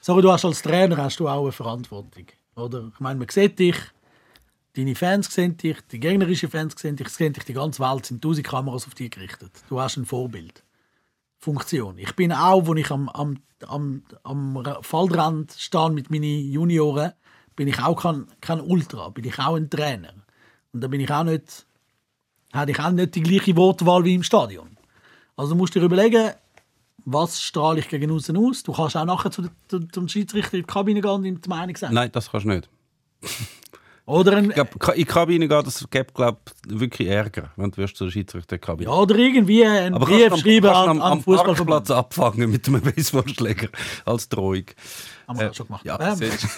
Sorry, du hast als Trainer hast du auch eine Verantwortung. Oder? Ich meine, man sieht dich, deine Fans sehen dich, die gegnerischen Fans sehen dich, es sehen dich die ganze Welt, es sind tausend Kameras auf dich gerichtet. Du hast ein Vorbild. Funktion. Ich bin auch, wo ich am, am, am, am Fallrand stehe mit meinen Junioren, bin ich auch kein, kein Ultra, bin ich auch ein Trainer. Und da bin ich auch nicht, habe ich auch nicht die gleiche Wortwahl wie im Stadion. Also musst du dir überlegen, was strahle ich gegen außen aus. Du kannst auch nachher zu, zu, zum Schiedsrichter in die Kabine gehen und ihm die Meinung sagen. Nein, das kannst du nicht. Oder, ein, Ich glaub, in die Kabine gehen, das gibt glaub, wirklich Ärger, wenn du wirst zur Schiedsrichterkabine. ja, oder irgendwie einen Aber Brief kannst schreiben kannst an, am, am. Parkplatz abfangen mit einem Baseballschläger als Drohung. Haben wir auch schon gemacht. ja, Ähm, Solltest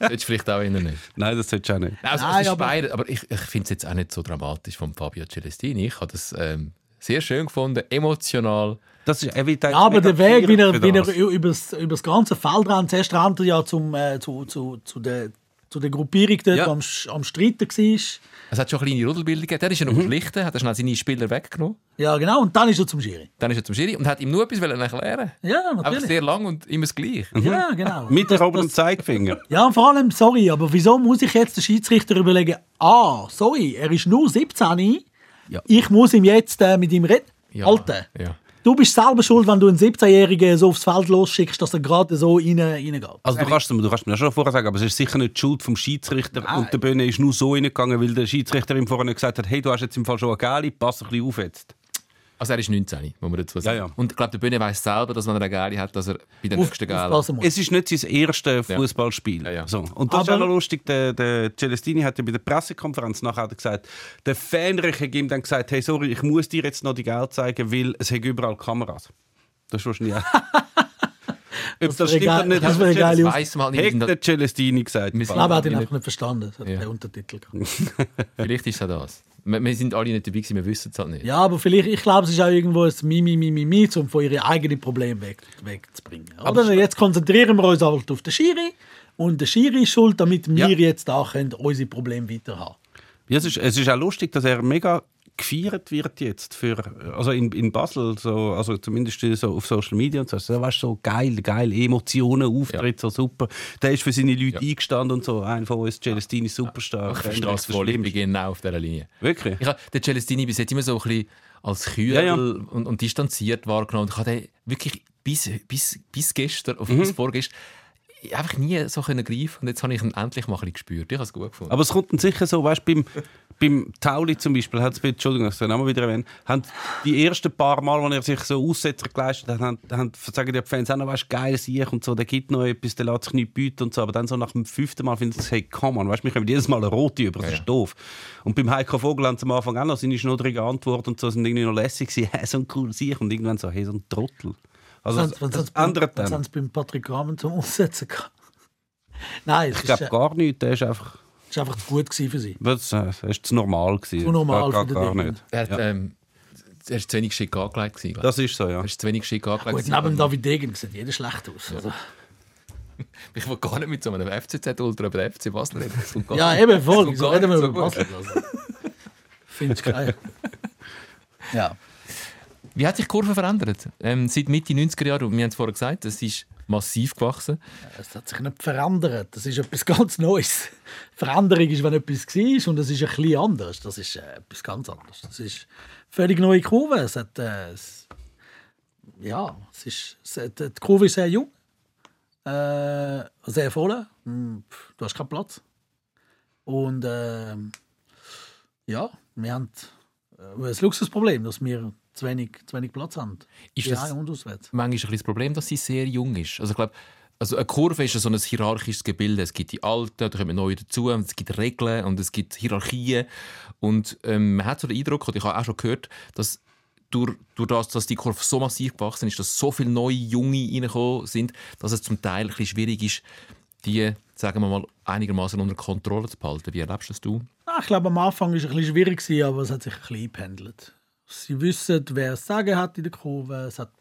solltest vielleicht auch innen nicht. Nein, das solltest du auch nicht. Also, Nein, ist aber- beide, aber ich, ich finde es jetzt auch nicht so dramatisch von Fabio Celestini. Ich habe das ähm, sehr schön gefunden, emotional. Das ist, ja, aber der Weg, wie er, wie er über das ganze Feld rennt, zuerst rennt er ja zum, äh, zu, zu, zu, der, zu der Gruppierung dort, Ja. die am, am Streiten war. Es hat schon kleine Rudelbilder gegeben. Der ist ja noch Mhm. schlichten, hat er schnell seine Spieler weggenommen. Ja, genau. Und dann ist er zum Schiri. Dann ist er zum Schiri und hat ihm nur etwas wollen erklären Ja, Einfach natürlich. sehr lang und immer das Gleiche. Ja, genau. Mit der oberen Zeigefinger. Ja, und vor allem, sorry, aber wieso muss ich jetzt den Schiedsrichter überlegen, ah, sorry, er ist nur 17, Ja. ich muss ihm jetzt äh, mit ihm reden? Ja, Alter, ja. Du bist selber schuld, wenn du einen 17-Jährigen so aufs Feld losschickst, dass er gerade so rein, reingeht. Also du kannst, du kannst mir das schon vorher sagen, aber es ist sicher nicht die Schuld vom Schiedsrichter und der Böhne ist nur so reingegangen, weil der Schiedsrichter ihm vorher gesagt hat, hey, du hast jetzt im Fall schon eine Geile, pass ein bisschen auf jetzt. Also er ist 19, muss man dazu sagen. Ja, ja. Und ich glaube, der Böhne weiß selber, dass wenn er eine Geile hat, dass er bei der Auf, nächsten muss. Es ist nicht sein erstes Fußballspiel. Ja, ja. So. Und das ist Aber- auch noch lustig, der, der Celestini hat ja bei der Pressekonferenz nachher gesagt, der Fähnrich hat ihm dann gesagt, hey, sorry, ich muss dir jetzt noch die Geld zeigen, weil es hat überall Kameras. Das ist wahrscheinlich. Ob das, wäre stimmt oder nicht, das Das weiss man halt nicht. hat der Celestini gesagt. Wir Ich glaube, er hat ihn einfach nicht verstanden, das hat Ja. der Untertitel gehabt. Vielleicht ist auch das. Wir, wir sind alle nicht dabei gewesen, wir wissen es halt nicht. Ja, aber vielleicht, ich glaube, es ist auch irgendwo ein Mimi, Mimi, Mimi, um von ihren eigenen Problemen weg, wegzubringen. Oder? Jetzt konzentrieren wir uns halt auf den Schiri und der Schiri ist schuld, damit wir Ja. jetzt da können, unsere Probleme weiter haben. Ja, es, ist, es ist auch lustig, dass er mega gefeiert wird jetzt für also in, in Basel so also zumindest so auf Social Media und so so weißt, so geil geil Emotionen Auftritt so super der ist für seine Leute eingestanden und so einer von uns Celestini Superstar Ich verstehe es voll, ich Schlimmste. bin genau auf dieser Linie. wirklich Ich habe den Celestini bis jetzt immer so ein bisschen als kühl Ja, ja. Und, und distanziert wahrgenommen. Ich habe den wirklich bis, bis, bis gestern, Mhm. auf bis vorgestern, einfach nie so können greifen und jetzt habe ich ihn endlich mal ein bisschen gespürt. Ich habe es gut gefunden. Aber es kommt dann sicher so, weißt beim, beim Tauli zum Beispiel, hat's, Entschuldigung, das wir wieder erwähnen, haben die ersten paar Mal, als er sich so Aussetzer geleistet hat, haben, haben, sagen die Fans auch noch, weißt geil sich und so, der gibt noch etwas, der lässt sich nicht bieten und so, aber dann so nach dem fünften Mal finden sie, hey, come on, weißt wir kommen jedes Mal eine rote über, das Ja. ist doof. Und beim Heiko Vogel haben sie am Anfang auch noch seine schnurrige Antwort und so, sind irgendwie noch lässig gewesen, hey, so ein cooler Sieg und irgendwann so, hey, so ein Trottel. Also, Was das, haben das ändert dann. haben sie beim Patrick Rahmen zum Aussetzen gehabt? Nein, es Ich glaube äh, gar nicht, der ist einfach, ist einfach zu gut für sie. äh, das ist zu normal gewesen. Zu normal gar, gar, gar nicht. Er, hat, Ja. ähm, er ist zu wenig schick angelegt. gewesen. Das ist so, ja. Er ist zu wenig schick angelegt. Gut, neben David Degen sieht jeder schlecht aus. Also. Ich will gar nicht mit so einem FCZ-Ultra über den FC Basel reden. Ja, eben voll. Wieso reden wir über. Basel? Also. Finde ich geil. Ja. Wie hat sich die Kurve verändert? Ähm, seit Mitte 90er Jahre, wir haben es vorher gesagt, es ist massiv gewachsen. Es hat sich nicht verändert. Das ist etwas ganz Neues. Veränderung ist, wenn etwas war und es ist ein bisschen anders. Das ist äh, etwas ganz anderes. Das ist völlig neue Kurve. Es hat, äh, es, ja, es ist, es hat, die Kurve ist sehr jung, äh, sehr voll. Hm, Du hast keinen Platz. Und ähm, ja, wir haben äh, ein Luxusproblem, dass wir zu wenig, zu wenig Platz haben. Ist Ja, das- und auswärts. Manchmal ist ein das Problem, dass sie sehr jung ist. Also ich glaube, also eine Kurve ist so ein hierarchisches Gebilde. Es gibt die Alten, da kommen neue dazu, es gibt Regeln und es gibt Hierarchien. Und ähm, man hat so den Eindruck, und ich habe auch schon gehört, dass durch, durch das, dass die Kurve so massiv gewachsen ist, dass so viele neue Junge reingekommen sind, dass es zum Teil ein bisschen schwierig ist, die, sagen wir mal, einigermaßen unter Kontrolle zu behalten. Wie erlebst das du? Ah, Ich glaube, am Anfang war es ein bisschen schwierig, aber es hat sich ein bisschen eingependelt. Sie wissen, wer es sagen hat in der Kurve. Es hat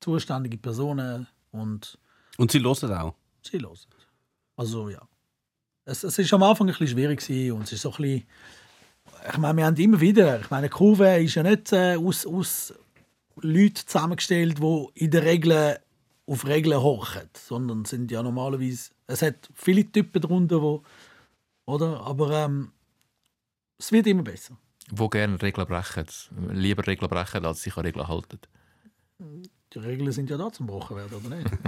zuständige Personen und Und sie hören auch. sie hören. Also ja. Es, es ist am Anfang ein bisschen schwierig gewesen und es ist so ein bisschen... Ich meine, wir haben immer wieder... Ich meine, eine Kurve ist ja nicht äh, aus, aus Leuten zusammengestellt, die in der Regel auf Regeln horchen, sondern es sind ja normalerweise... Es hat viele Typen darunter, wo, oder? Aber ähm, es wird immer besser. Wo gerne Regeln brechen, lieber Regeln brechen, als sich an Regeln halten. Die Regeln sind ja da zum Brochen werden, oder nicht?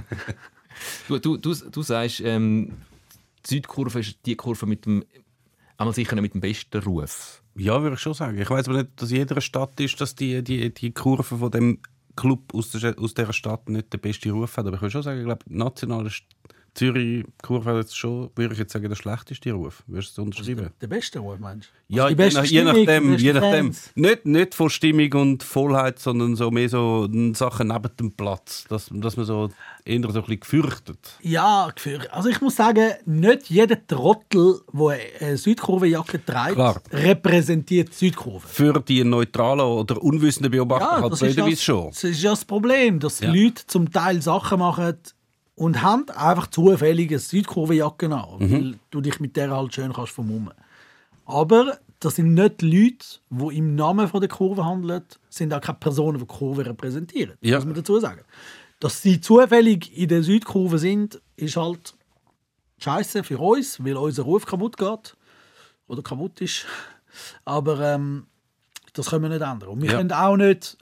Du, du, du, du sagst, ähm, die Südkurve ist die Kurve mit dem, einmal sicher mit dem besten Ruf. Ja, würde ich schon sagen. Ich weiß aber nicht, dass in jeder Stadt ist, dass die, die, die Kurve von dem Club aus, der, aus dieser Stadt nicht den besten Ruf hat. Aber ich würde schon sagen, ich glaube, national ist Zürich Kurve hat jetzt schon, würde ich jetzt sagen, der schlechteste Ruf. Würdest du unterschreiben? Der beste Ruf, meinst du? Ja, Also je, nach, je nachdem. Je nachdem. Nicht, nicht von Stimmung und Vollheit, sondern so mehr so Sachen neben dem Platz. Dass, dass man so eher so ein bisschen gefürchtet. Ja, Gefühl. Also ich muss sagen, nicht jeder Trottel, der eine Südkurvenjacke trägt, Klar. repräsentiert Südkurve. Für die neutralen oder unwissenden Beobachter ist blöderweise das, schon. das ist ja das Problem, dass Ja. Leute zum Teil Sachen machen und haben einfach zufällig eine Südkurvenjacke an, Mhm. weil du dich mit der halt schön kannst vermummen. Aber das sind nicht Leute, die im Namen von der Kurve handeln, sind auch keine Personen, die die Kurve repräsentieren. Ja. muss man dazu sagen. Dass sie zufällig in der Südkurve sind, ist halt scheiße für uns, weil unser Ruf kaputt geht oder kaputt ist. Aber ähm, das können wir nicht ändern. Und wir Ja. können auch nicht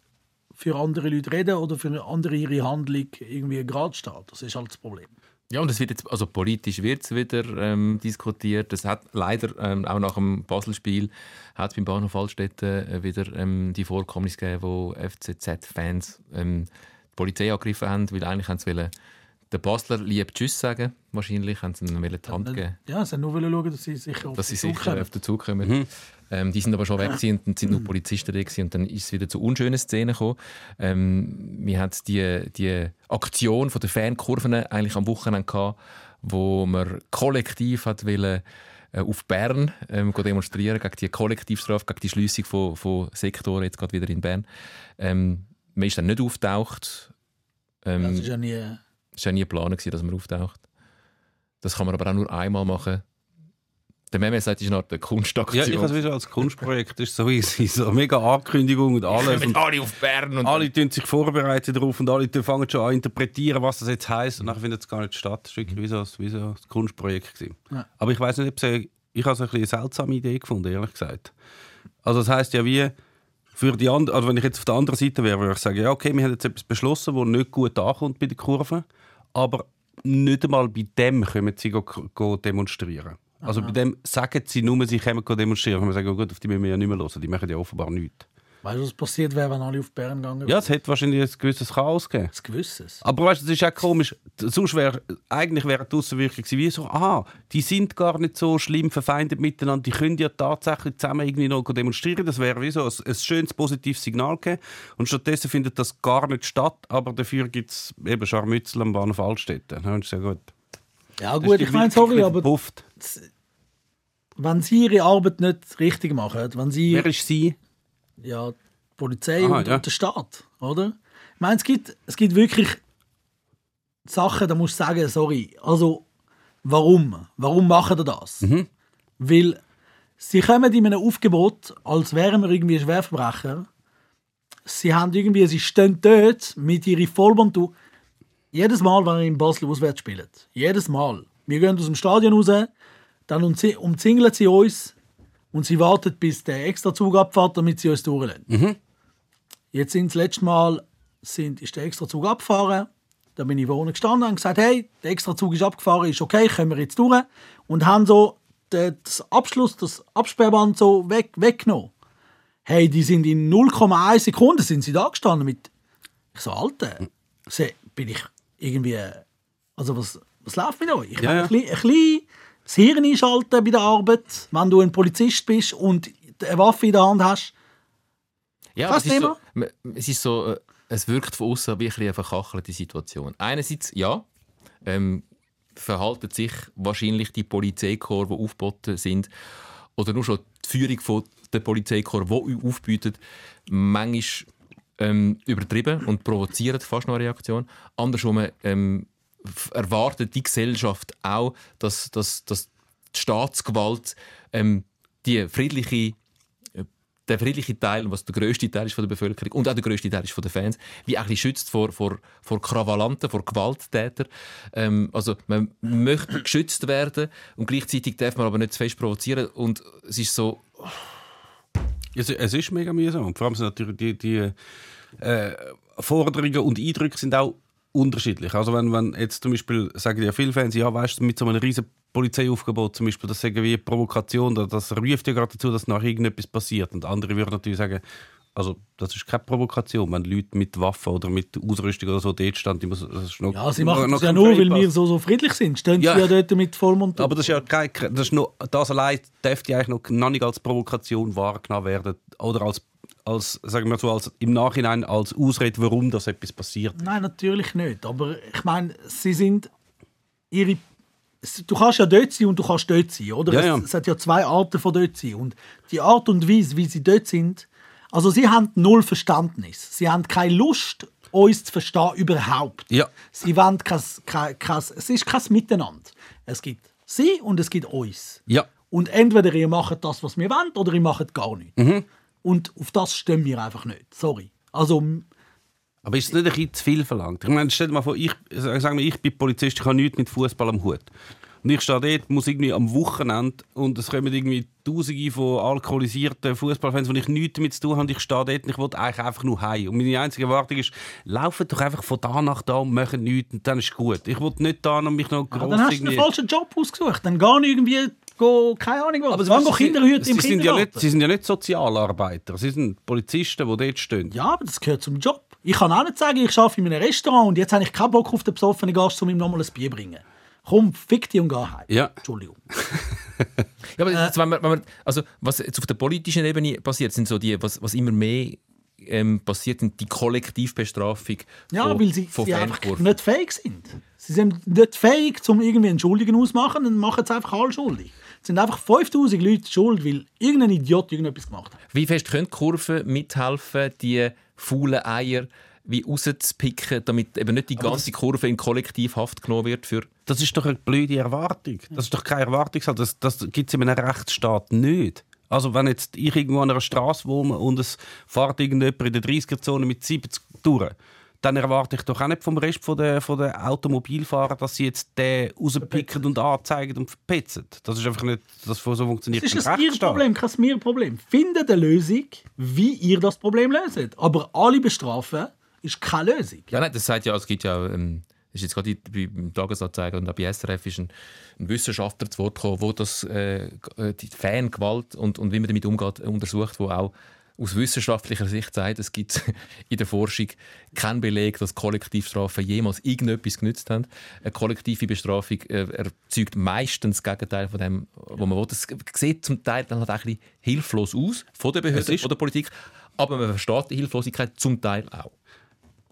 für andere Leute reden oder für andere ihre Handlung irgendwie gerade stehen. Das ist halt das Problem. Ja, und es wird jetzt, also politisch wird es wieder ähm, diskutiert. Es hat leider ähm, auch nach dem Basel-Spiel hat es beim Bahnhof Altstädte äh, wieder ähm, die Vorkommnisse gegeben, wo FCZ-Fans ähm, die Polizei angegriffen haben, weil eigentlich haben sie wollen, den Basler lieb Tschüss sagen. Wahrscheinlich haben sie ihnen wollen die Hand geben. Ja, sie haben nur wollen schauen, dass sie sicher auf dass sie den Zug sicher kommen. auf den Zug kommen. Ähm, die sind aber schon weg und dann sind nur Polizisten da gewesen und dann ist es wieder zu unschönen Szenen gekommen. Ähm, wir hatten die, die Aktion von der Fankurven eigentlich am Wochenende gehabt, wo man kollektiv hat wollen, äh, auf Bern ähm, demonstrieren gegen die Kollektivstrafe, gegen die Schließung von, von Sektoren jetzt gerade wieder in Bern. Ähm, man ist dann nicht auftaucht. Ähm, Das ist ja nie... war ja nie geplant, dass man auftaucht. Das kann man aber auch nur einmal machen. Der Meme sagt, es ist eine Art Ja, Kunstaktion. ich habe es wieder als Kunstprojekt. Das ist so easy. So mega Ankündigung und alles. Und alle auf Bern und alle tun sich vorbereiten darauf und alle fangen schon an zu interpretieren, was das jetzt heisst. Und dann findet es gar nicht statt. Das war wirklich wie so, wie so ein Kunstprojekt. Ja. Aber ich weiß nicht, ob sie, ich habe so ein eine seltsame Idee gefunden, ehrlich gesagt. Also das heisst ja wie, für die and, also wenn ich jetzt auf der anderen Seite wäre, würde ich sagen, ja okay, wir haben jetzt etwas beschlossen, das nicht gut ankommt bei der Kurve, aber nicht einmal bei dem kommen sie go, go demonstrieren. Also bei dem sagen sie nur, sie kommen demonstrieren. Und wir sagen, oh gut, auf die müssen wir ja nicht mehr hören. Die machen ja offenbar nichts. Weißt du, was passiert wäre, wenn alle auf Bern gegangen Ja, wären? es hätte wahrscheinlich ein gewisses Chaos gegeben. Das Gewisses. Aber weißt du, das ist auch komisch. Sonst wäre, eigentlich wäre die Aussenwirkung wie so, aha, die sind gar nicht so schlimm verfeindet miteinander, die können ja tatsächlich zusammen irgendwie noch demonstrieren. Das wäre wie so ein, ein schönes, positives Signal gegeben. Und stattdessen findet das gar nicht statt, aber dafür gibt es eben Scharmützel am Bahnhof Altstetten. Ja, ist ja gut. Ja gut, ich meine, sorry, aber Pufft. Wenn sie ihre Arbeit nicht richtig machen, wenn sie Wer ist sie? ja, die Polizei Aha, und, ja. der Staat, oder? Ich meine, es gibt, es gibt wirklich Sachen, da musst du sagen, sorry, also warum? Warum machen ihr das? Mhm. Weil sie kommen in einem Aufgebot, als wären wir irgendwie Schwerverbrecher. Sie haben irgendwie, sie stehen dort mit ihrer Vollmontur. Jedes Mal, wenn ihr in Basel auswärts spielt, jedes Mal. Wir gehen aus dem Stadion raus, dann umzi- umzingeln sie uns und sie warten, bis der extra Zug abfährt, damit sie uns durchlassen. Jetzt sind das letzte Mal sind, ist der extra Zug abgefahren. Da bin ich wohnen gestanden und gesagt, hey, der extra Zug ist abgefahren, ist okay, können wir jetzt durch. Und haben so das Abschluss, das Absperrband so weg, weggenommen. Hey, die sind in 0,1 Sekunden sind sie da gestanden mit. Ich so, Alter, se, bin ich irgendwie. Also, was, was läuft mit euch? Ich Ja, ja. ein, bisschen, ein bisschen das Hirn einschalten bei der Arbeit, wenn du ein Polizist bist und eine Waffe in der Hand hast. Ja, Fast es ist, so, es ist so, es wirkt von außen wie ein eine verkachelte Situation. Einerseits, ja, ähm, verhalten sich wahrscheinlich die Polizeikorps, die aufgeboten sind, oder nur schon die Führung von der Polizeikorps, die aufbietet, manchmal ähm, übertrieben und provozieren fast noch eine Reaktion. Andersrum ähm, erwartet die Gesellschaft auch, dass, dass, dass die Staatsgewalt ähm, die friedliche der friedliche Teil, was der grösste Teil ist von der Bevölkerung und auch der grösste Teil ist von den Fans, wie bisschen schützt vor, vor, vor Krawallanten, vor Gewalttätern. Ähm, also man möchte geschützt werden und gleichzeitig darf man aber nicht zu fest provozieren und es ist so, Es, es ist mega mühsam. Und vor allem sind natürlich die, die äh, Forderungen und Eindrücke sind auch unterschiedlich. Also wenn, wenn jetzt zum Beispiel, sagen ja viele Fans, ja weißt du, mit so einem riesen Polizeiaufgebot zum Beispiel, das sagen wie eine Provokation, das ruft ja gerade dazu, dass nach irgendetwas passiert. Und andere würden natürlich sagen, also das ist keine Provokation, wenn Leute mit Waffen oder mit Ausrüstung oder so dort muss- Das ist noch, Ja, sie machen noch das ja nur, weil wir so, so friedlich sind. Stehen Ja. sie ja dort mit Vollmontur. Aber das ist ja kein, das, ist noch, das allein dürfte eigentlich noch, noch nicht als Provokation wahrgenommen werden oder als, als, sagen wir so, als, im Nachhinein als Ausrede, warum das etwas passiert. Nein, natürlich nicht. Aber ich meine, sie sind ihre. Du kannst ja dort sein und du kannst dort sein, oder? Ja, es, ja. es hat ja zwei Arten von dort sein. Und die Art und Weise, wie sie dort sind, also sie haben null Verständnis. Sie haben keine Lust, uns zu verstehen überhaupt. Ja. Sie wollen kein, kein, kein, es ist kein Miteinander. Es gibt sie und es gibt uns. Ja. Und entweder ihr macht das, was wir wollen, oder ihr macht gar nichts. Mhm. Und auf das stimmen wir einfach nicht. Sorry. Also, Aber ist es nicht ein bisschen zu viel verlangt? Ich meine, stell dir mal vor, ich, wir, ich bin Polizist, ich habe nichts mit Fußball am Hut. Und ich stehe dort, muss irgendwie am Wochenende und es kommen irgendwie Tausende von alkoholisierten Fußballfans, die ich nichts damit zu tun habe. Ich stehe dort und ich will eigentlich einfach nur heim. Und meine einzige Erwartung ist, laufen doch einfach von da nach da und machen nichts und dann ist gut. Ich will nicht da noch mich noch Ja, gross dann hast du einen falschen Job ausgesucht. Dann gar nicht irgendwie, go, keine Ahnung was. Aber sie- Wann go Kinderhüte sie, im sind ja nicht, sie sind ja nicht Sozialarbeiter, sie sind Polizisten, die dort stehen. Ja, aber das gehört zum Job. Ich kann auch nicht sagen, ich arbeite in einem Restaurant und jetzt habe ich keinen Bock auf den besoffenen Gast, um ihm nochmal ein Bier zu bringen. Komm, fick dich und geh heim. Ja. Entschuldigung. Ja, aber jetzt, wenn man, wenn man, also, was jetzt auf der politischen Ebene passiert, sind so die, was, was immer mehr ähm, passiert, sind die Kollektivbestrafung Ja, von, weil sie, von sie einfach nicht fähig sind. Sie sind nicht fähig, um irgendwie einen Schuldigen auszumachen, dann machen sie einfach alle schuldig. Es sind einfach 5000 Leute schuld, weil irgendein Idiot irgendetwas gemacht hat. Wie fest können Kurven mithelfen, die faulen Eier wie rauszupicken, damit eben nicht die ganze Kurve in Kollektivhaft genommen wird für Das ist doch eine blöde Erwartung. Das ist doch keine Erwartungshaltung. Das, das gibt es in einem Rechtsstaat nicht. Also wenn jetzt ich irgendwo an einer Straße wohne und es fährt irgendjemand in der 30er-Zone mit 70 durch, dann erwarte ich doch auch nicht vom Rest von der, von der Automobilfahrer, dass sie jetzt den rauspicken und anzeigen und verpetzen. Das ist einfach nicht, das so funktioniert Das ist kein ein ihr. Problem, kein mir Problem. Findet eine Lösung, wie ihr das Problem löst. Aber alle bestrafen ist keine Lösung. Ja, nein, das sagt ja, es gibt ja ähm, ist jetzt gerade bei- beim Tagesanzeiger und auch bei SRF ist ein, ein Wissenschaftler zu Wort gekommen, der das, äh, die Fangewalt und, und wie man damit umgeht, untersucht, wo auch aus wissenschaftlicher Sicht sagt, es gibt in der Forschung keinen Beleg, dass Kollektivstrafen jemals irgendetwas genützt haben. Eine kollektive Bestrafung äh, erzeugt meistens das Gegenteil von dem, was man will. Das sieht zum Teil dann halt auch ein bisschen hilflos aus von der Behörde, von der Politik, aber man versteht die Hilflosigkeit zum Teil auch.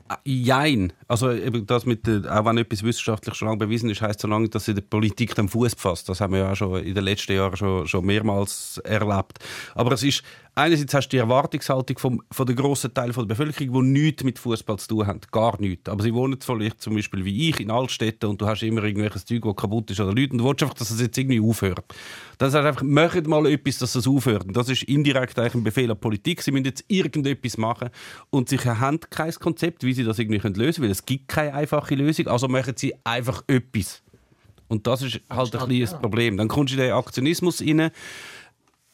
Ah, Jein. Also eben das mit der, auch wenn etwas wissenschaftlich schon lange bewiesen ist, heißt so lange, dass in der Politik den Fuß fasst. Das haben wir ja auch schon in den letzten Jahren schon, schon mehrmals erlebt. Aber es ist einerseits hast du die Erwartungshaltung vom, von der grossen Teil der Bevölkerung, die nichts mit Fußball zu tun haben, gar nichts. Aber sie wohnen vielleicht zum Beispiel wie ich in Altstädten und du hast immer irgendwelches Zeug, das kaputt ist oder Leute und du willst einfach, dass es jetzt irgendwie aufhört. Das heißt einfach, macht mal etwas, dass es aufhört. Und das ist indirekt eigentlich ein Befehl an Politik. Sie müssen jetzt irgendetwas machen und sie haben kein Konzept, wie sie das irgendwie lösen können, weil es gibt keine einfache Lösung. Also machen sie einfach etwas. Und das ist halt ein das Problem. Dann kommst du in den Aktionismus rein.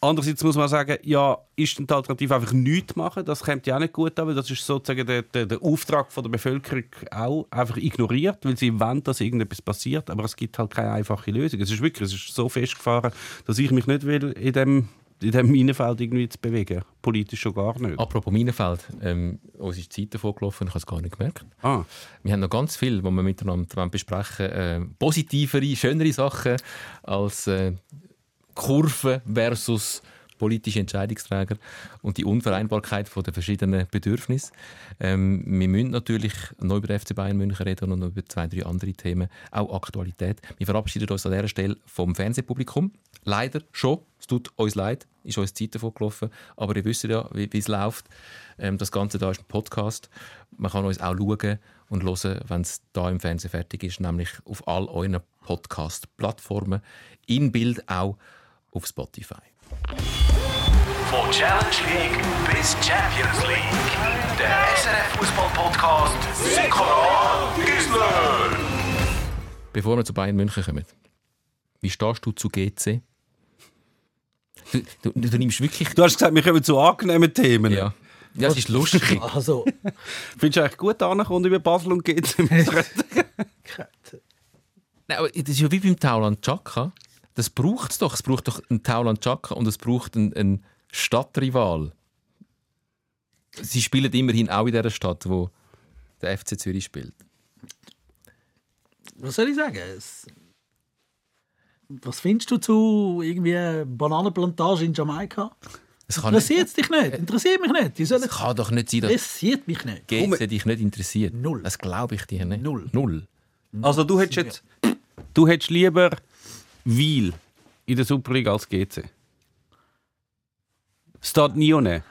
Andererseits muss man sagen, ja, ist die Alternative einfach nichts machen? Das kommt ja auch nicht gut an, weil das ist sozusagen der, der, der Auftrag von der Bevölkerung auch einfach ignoriert, weil sie wollen, dass irgendetwas passiert, aber es gibt halt keine einfache Lösung. Es ist wirklich es ist so festgefahren, dass ich mich nicht will, in dem in diesem Minenfeld irgendwie zu bewegen. Politisch schon gar nicht. Apropos Minenfeld, ähm, uns ist die Zeit davon gelaufen, ich habe es gar nicht gemerkt. Ah, Wir haben noch ganz viel, was wir miteinander wollen besprechen äh, Positivere, schönere Sachen als äh, Kurven versus politische Entscheidungsträger und die Unvereinbarkeit von der verschiedenen Bedürfnisse. Ähm, wir müssen natürlich noch über den FC Bayern München reden und noch über zwei, drei andere Themen, auch Aktualität. Wir verabschieden uns an dieser Stelle vom Fernsehpublikum. Leider schon, es tut uns leid, ist uns Zeit davon gelaufen, aber ihr wisst ja, wie wie es läuft. Ähm, das Ganze da ist ein Podcast. Man kann uns auch schauen und hören, wenn es da im Fernsehen fertig ist, nämlich auf all euren Podcast-Plattformen, in Bild auch auf Spotify. Von Challenge League bis Champions League. Der SRF Fußball Podcast Sikora Gisler. Bevor wir zu Bayern München kommen, wie stehst du zu GC? Du, du, du nimmst wirklich. du hast gesagt, wir kommen zu angenehmen Themen. Ja. Ja, es ist lustig. Also, Findest du eigentlich gut angekommen über Basel und GC? Nein, aber das ist ja wie beim Tauland Chaka. Das braucht es doch. Es braucht doch einen Tauland Chaka und es braucht einen, einen Stadtrival. Sie spielen immerhin auch in der Stadt, wo der FC Zürich spielt. was soll ich sagen? Es, was findest du zu irgendwie Bananenplantage in Jamaika? Es kann, nicht, Interessiert dich nicht? Interessiert mich nicht. Die sollen es kann doch nicht sein, dass interessiert mich nicht. GC dich nicht interessiert. Null. Das glaube ich dir nicht. Null. Null. Also du hättest jetzt, du hättest lieber Wiel in der Superliga als GC. Stade Nione.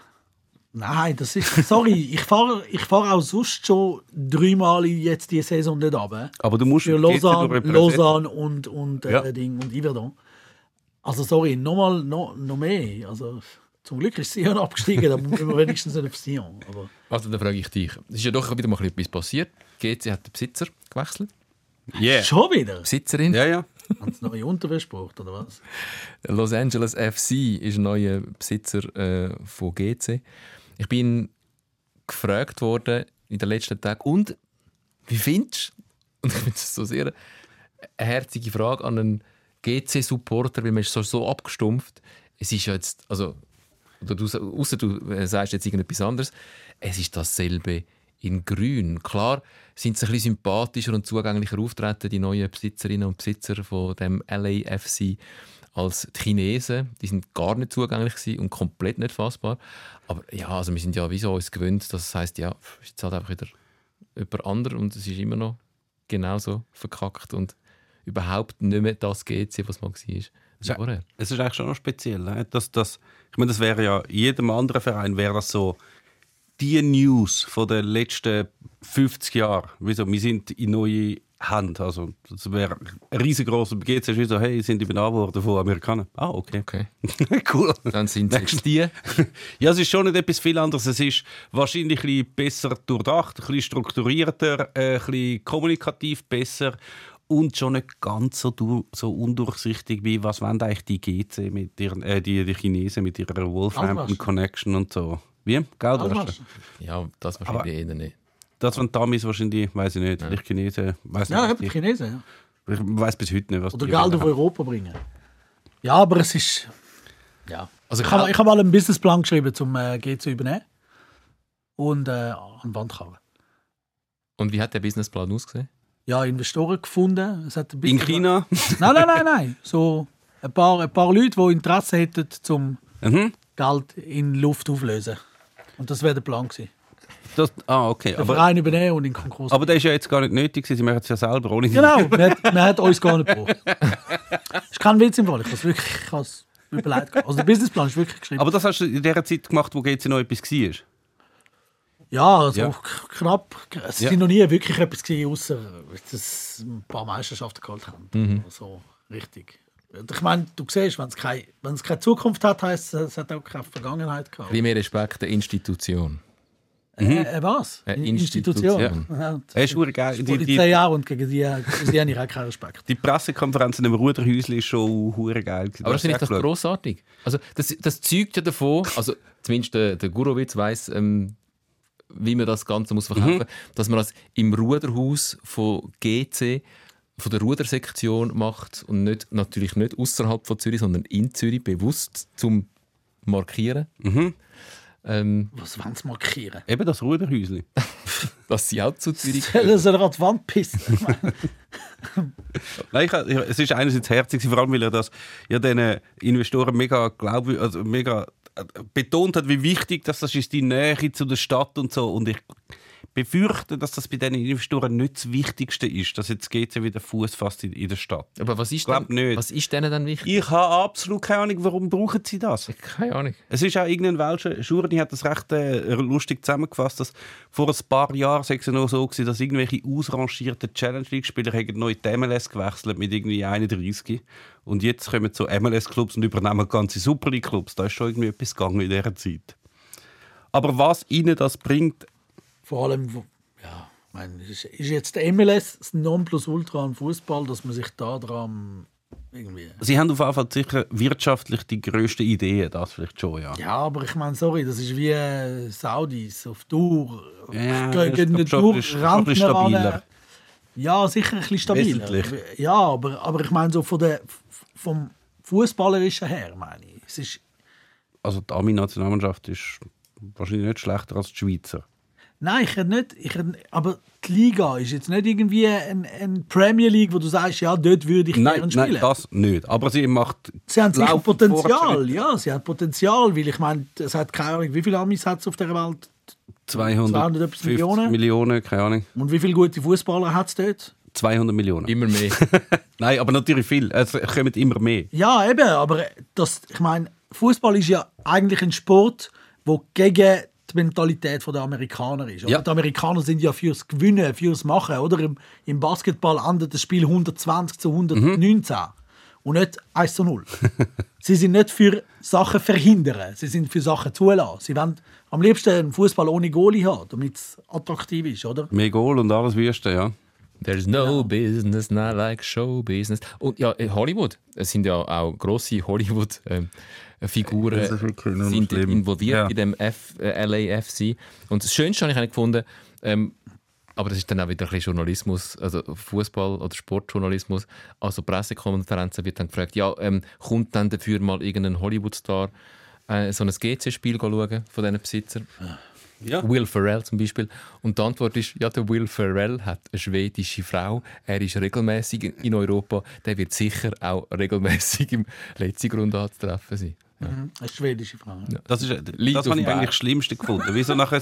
Nein, das ist. Sorry, ich fahre ich fahr auch sonst schon dreimal jetzt die Saison nicht runter. Aber du musst Für Lausanne. Lausanne und, und, äh, Ja. Ding und Yverdon. Also, sorry, nochmal noch, noch mehr. Also, zum Glück ist Sion abgestiegen, da müssen wir wenigstens nicht auf Sion. Aber Also, dann frage ich dich. Es ist ja doch wieder mal etwas passiert. GC hat den Besitzer gewechselt. Yeah. schon wieder? Besitzerin. Ja, ja. Haben sie neue Unterwäsche gebraucht, oder was? Los Angeles FC ist neuer Besitzer äh, von GC. Ich bin gefragt worden in den letzten Tagen, und wie findest du? Und ich finde es so sehr eine herzige Frage an einen GC-Supporter, weil man ist so, so abgestumpft. Es ist ja jetzt, also, oder du, außer du äh, sagst jetzt irgendetwas anderes, es ist dasselbe in Grün. Klar sind sie ein bisschen sympathischer und zugänglicher auftreten, die neuen Besitzerinnen und Besitzer von dem LAFC, als die Chinesen. Die sind gar nicht zugänglich und komplett nicht fassbar. Aber ja, also wir sind ja wie so uns gewöhnt, dass es heisst, ja, ist jetzt halt einfach wieder jemand anderes und es ist immer noch genauso verkackt und überhaupt nicht mehr das GC, was mal war. Das ist Ja. vorher. Es ist eigentlich schon noch speziell. ne? Dass, dass, ich meine, das wäre ja jedem anderen Verein wäre das so die News von den letzten 50 Jahren. Wieso? Wir sind in neue Hand. Also, das wäre ein riesengroßer ist wie so, hey, sind übernommen worden von Amerikanern. Ah, okay. Okay. cool. Dann sind es die. Ja, es ist schon nicht etwas viel anderes. Es ist wahrscheinlich ein bisschen besser durchdacht, ein bisschen strukturierter, äh, ein bisschen kommunikativ besser und schon nicht ganz so, so undurchsichtig wie was wollen eigentlich die GC mit ihren, äh, die, die Chinesen mit ihrer Wolfhampton. Connection und so. Wie? Geldwäsche? Geldwaschen. Ja, das wahrscheinlich eher nicht. Das waren Tamis wahrscheinlich, weiß ich nicht, vielleicht Chinesen, weiß Ja, nicht. eben, die Chinesen. Ja. ich weiß bis heute nicht, was Oder die Geld auf haben. Europa bringen. Ja, aber es ist. Ja. Also Ich habe ich hab mal einen Businessplan geschrieben, um äh, G zu übernehmen. Und äh, an die Wand gehauen. Und wie hat der Businessplan ausgesehen? Ja, Investoren gefunden. Es hat ein In China? Nein, nein, nein, nein. So ein paar, ein paar Leute, die Interesse hätten, zum Mhm. Geld in Luft auflösen. Und das wäre der Plan gewesen. Das, ah, okay. Den Aber, Verein übernehmen und in Konkurs. aber das ist ja jetzt gar nicht nötig, gewesen, sie machen es ja selber ohne genau, man hat, man hat uns gar nicht gebraucht. Das ist kein Witz im Fall. Ich habe es wirklich ich habe es überlegt. Also der Businessplan ist wirklich geschrieben. Aber das hast du in der Zeit gemacht, wo GC noch etwas war. Ja, also Ja. knapp. Es Ja. sind noch nie wirklich etwas gewesen, außer dass sie ein paar Meisterschaften geholt haben. Mhm. So richtig. Ich meine, du siehst, wenn es keine, keine Zukunft hat, heißt es, es hat auch keine Vergangenheit gehabt. Ein bisschen mehr Respekt der Institution. Äh, äh, was? Äh, In- Institution. Ja, Er ist verdammt geil. die, Die, die die, zehn Jahre und gegen die, die habe ich auch keinen Respekt. die Pressekonferenz in dem Ruderhäusli ist schon hure geil. Aber das finde ich doch grossartig. Also das, das zeugt ja davon, also zumindest der, der Gurowitz weiss, ähm, wie man das Ganze muss verkaufen muss, dass man das im Ruderhaus von GC, von der Rudersektion macht und nicht, natürlich nicht außerhalb von Zürich, sondern in Zürich, bewusst zum Markieren. Ähm, Was wollen sie markieren? Eben das Ruderhäusli. dass sie auch zu Zürich Sollen sie an die Wand meine, Nein, ich, ich, es ist einerseits herzig, vor allem weil er das ja den Investoren mega glaub, also mega äh, betont hat, wie wichtig dass das ist die Nähe zu der Stadt und so. Und ich befürchte, dass das bei diesen Investoren nicht das Wichtigste ist, dass jetzt GC wieder Fuß fasst in, in der Stadt. Aber was ist, denn, nicht. was ist denen dann wichtig? Ich habe absolut keine Ahnung, warum brauchen sie das. Keine Ahnung. Es ist auch irgendein Welscher, Schurni hat das recht äh, lustig zusammengefasst, dass vor ein paar Jahren sei es noch so gewesen, dass irgendwelche ausrangierten Challenge League-Spieler haben neu die MLS gewechselt mit irgendwie 31 und jetzt kommen so MLS-Clubs und übernehmen ganze Super League-Clubs. Da ist schon irgendwie etwas gegangen in dieser Zeit. Aber was ihnen das bringt, Vor allem, ja, ich meine, ist, ist jetzt der MLS das Nonplusultra am Fußball, dass man sich da dran irgendwie. sie haben auf jeden Fall sicher wirtschaftlich die grössten Ideen, das vielleicht schon, ja. Ja, aber ich meine, sorry, das ist wie äh, Saudis auf Tour. Ja, bisschen Rentner an. stabiler. Ja, sicher ein bisschen stabiler. Ja, aber, aber ich meine, so von der, vom Fußballerischen her, meine ich. Es ist, Also die Ami-Nationalmannschaft ist wahrscheinlich nicht schlechter als die Schweizer. Nein, ich hätte nicht, ich hätte, aber die Liga ist jetzt nicht irgendwie eine ein Premier League, wo du sagst, ja, dort würde ich Nein, gerne nein, spielen. das nicht. Aber sie macht Sie haben sicher laufend Potenzial, ja, sie haben Potenzial, weil ich meine, es hat keine Ahnung, wie viele Amis hat es auf der Welt 200 200 etwas Millionen? Millionen, keine Ahnung. und wie viele gute Fußballer hat es dort? 200 Millionen. Immer mehr. Nein, aber natürlich viel. Es kommen immer mehr. Ja, eben, aber das, ich meine, Fußball ist ja eigentlich ein Sport, wo gegen die Mentalität der Amerikaner ist. Ja. Die Amerikaner sind ja fürs Gewinnen, fürs Machen, oder? Im, im Basketball endet das Spiel 120 zu 119 und nicht 1 zu 0. sie sind nicht für Sachen verhindern, sie sind für Sachen zulassen. Sie wollen am liebsten einen Fußball ohne Goalie haben, damit es attraktiv ist, oder? Mehr Goal und alles Wüste, ja. There's no business not like show business. Und ja, in Hollywood. Es sind ja auch grosse Hollywood-Figuren Das wirklich nur sind involviert Ja. in dem F äh, LAFC. Und das Schönste habe ich eigentlich gefunden, ähm, aber das ist dann auch wieder ein bisschen Journalismus, also Fußball- oder Sportjournalismus. Also Pressekonferenzen wird dann gefragt, ja, ähm, kommt dann dafür mal irgendein Hollywood-Star äh, so ein GC-Spiel schauen von diesen Besitzern? Ja. Will Ferrell zum Beispiel. Und die Antwort ist, ja, der Will Ferrell hat eine schwedische Frau. Er ist regelmäßig in Europa. Der wird sicher auch regelmäßig im letzten Grund anzutreffen sein. Eine schwedische Frau. Ja. Das, ist, Liegt das habe ich eigentlich das Schlimmste gefunden. Wieso nachher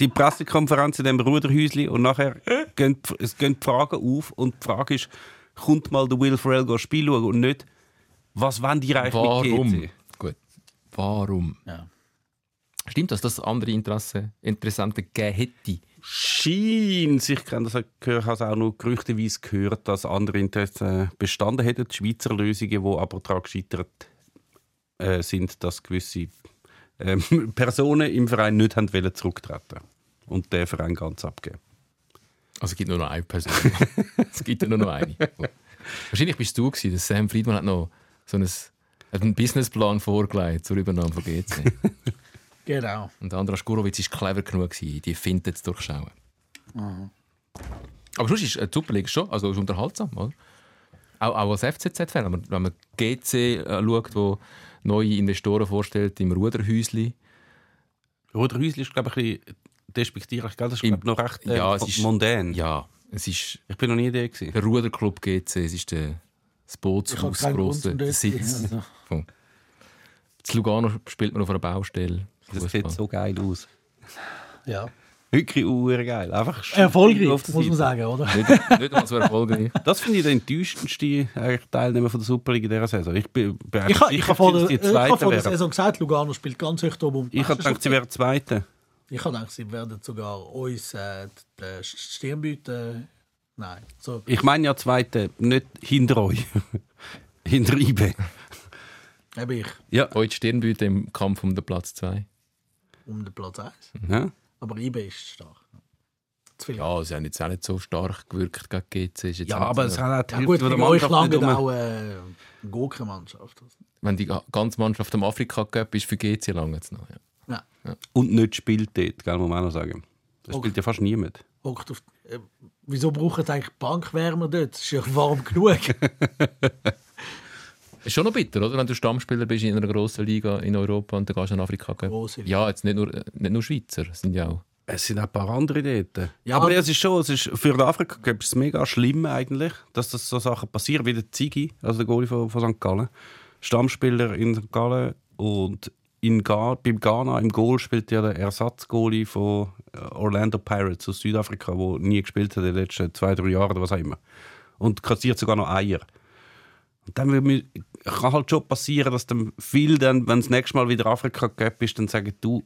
die Pressekonferenz in dem Ruderhäusli und nachher gehen, die- es gehen die Fragen auf und die Frage ist, kommt mal der Will Ferrell gehen Spiel schauen und nicht, was wollen die eigentlich Warum? mit GC? Gut. Warum? Ja. Stimmt das, dass es andere Interesse, Interessenten gegeben hätte? Scheint, ich kenne das gehört, habe es auch noch gerüchteweise gehört, dass andere Interessen bestanden hätten, die Schweizer Lösungen, die aber daran gescheitert äh, sind, dass gewisse ähm, Personen im Verein nicht haben wollen zurücktreten und den Verein ganz abgeben. Also es gibt nur noch eine Person. es gibt ja nur noch eine. Wahrscheinlich bist du gewesen, dass Sam Friedman hat noch so einen, hat einen Businessplan vorgelegt zur Übernahme von GC. Genau. Und der Andras Gurowitz war clever genug, gewesen, die Finte zu durchschauen. Aber sonst ist äh, die Super League schon also ist unterhaltsam, oder? Auch, auch als FCZ-Fan, wenn man, wenn man GC äh, schaut, wo neue Investoren vorstellt im Ruderhäusli. Ruderhäusli ist, glaube ich, ein bisschen despektierlich. gell? Das ist, Im- glaube ich, noch recht äh, Ja, es ist- mondän. Ja, es ist Ich bin noch nie da gewesen. der Ruderclub GC, es ist der, das Bootshaus, Grund, grosse Sitz. Von. In Lugano spielt man auf einer Baustelle. Das Fußball. sieht so geil aus. Ja. Wirklich urgeil. Einfach Erfolgreich, muss man sagen, oder? Nicht, nicht mal so erfolgreich. Das finde ich der enttäuschendste Teilnehmer von der Super League in dieser Saison. Ich bin, bin Ich habe ich sicher, hab vor der, die ich hab vor der. Saison gesagt, Lugano spielt ganz hoch oben um die Ich habe gedacht, sie wären Zweite. Ich habe gedacht, sie werden sogar uns äh, die Stirn bieten. Nein. So, Ich meine ja Zweite, nicht hinter euch. hinter IB. eben ich Ja. Heute Stirnbüte im Kampf um den Platz 2. um den Platz 1. ja. Aber IB ist stark. Ja, sie haben jetzt auch nicht so stark gewirkt gegen GC. Ist jetzt Ja, aber so- es hat auch die Ja, Hälfte gut, der euch lange auch äh, eine Gurkenmannschaft. Wenn die ganze Mannschaft am Afrika Cup ist, für GC lange jetzt noch. Ja. Ja. Und nicht spielt dort, gell, muss man auch noch sagen. Das spielt ja fast niemand. Hockt auf, äh, wieso brauchen sie eigentlich Bankwärmer dort? Es ist ja warm genug. Ist schon noch bitter, oder? Wenn du Stammspieler bist in einer grossen Liga in Europa und dann gehst du an Afrika. Grosse Liga. Ja, jetzt nicht nur, nicht nur Schweizer, es sind ja auch. Es sind auch ein paar andere dort. Ja, aber es ist schon, es ist, für den Afrika ist es mega schlimm eigentlich, dass das so Sachen passieren, wie der Ziggy, also der Goalie von, von St. Gallen. Stammspieler in St. Gallen und in Ga beim Ghana im Goal spielt ja der Ersatzgoalie von äh, Orlando Pirates aus Südafrika, der nie gespielt hat in den letzten zwei, drei Jahren oder was auch immer. Und kassiert sogar noch Eier. Und dann mir- kann halt schon passieren, dass dann viel, dann, wenn das nächste Mal wieder Afrika Cup ist, dann sagen, du,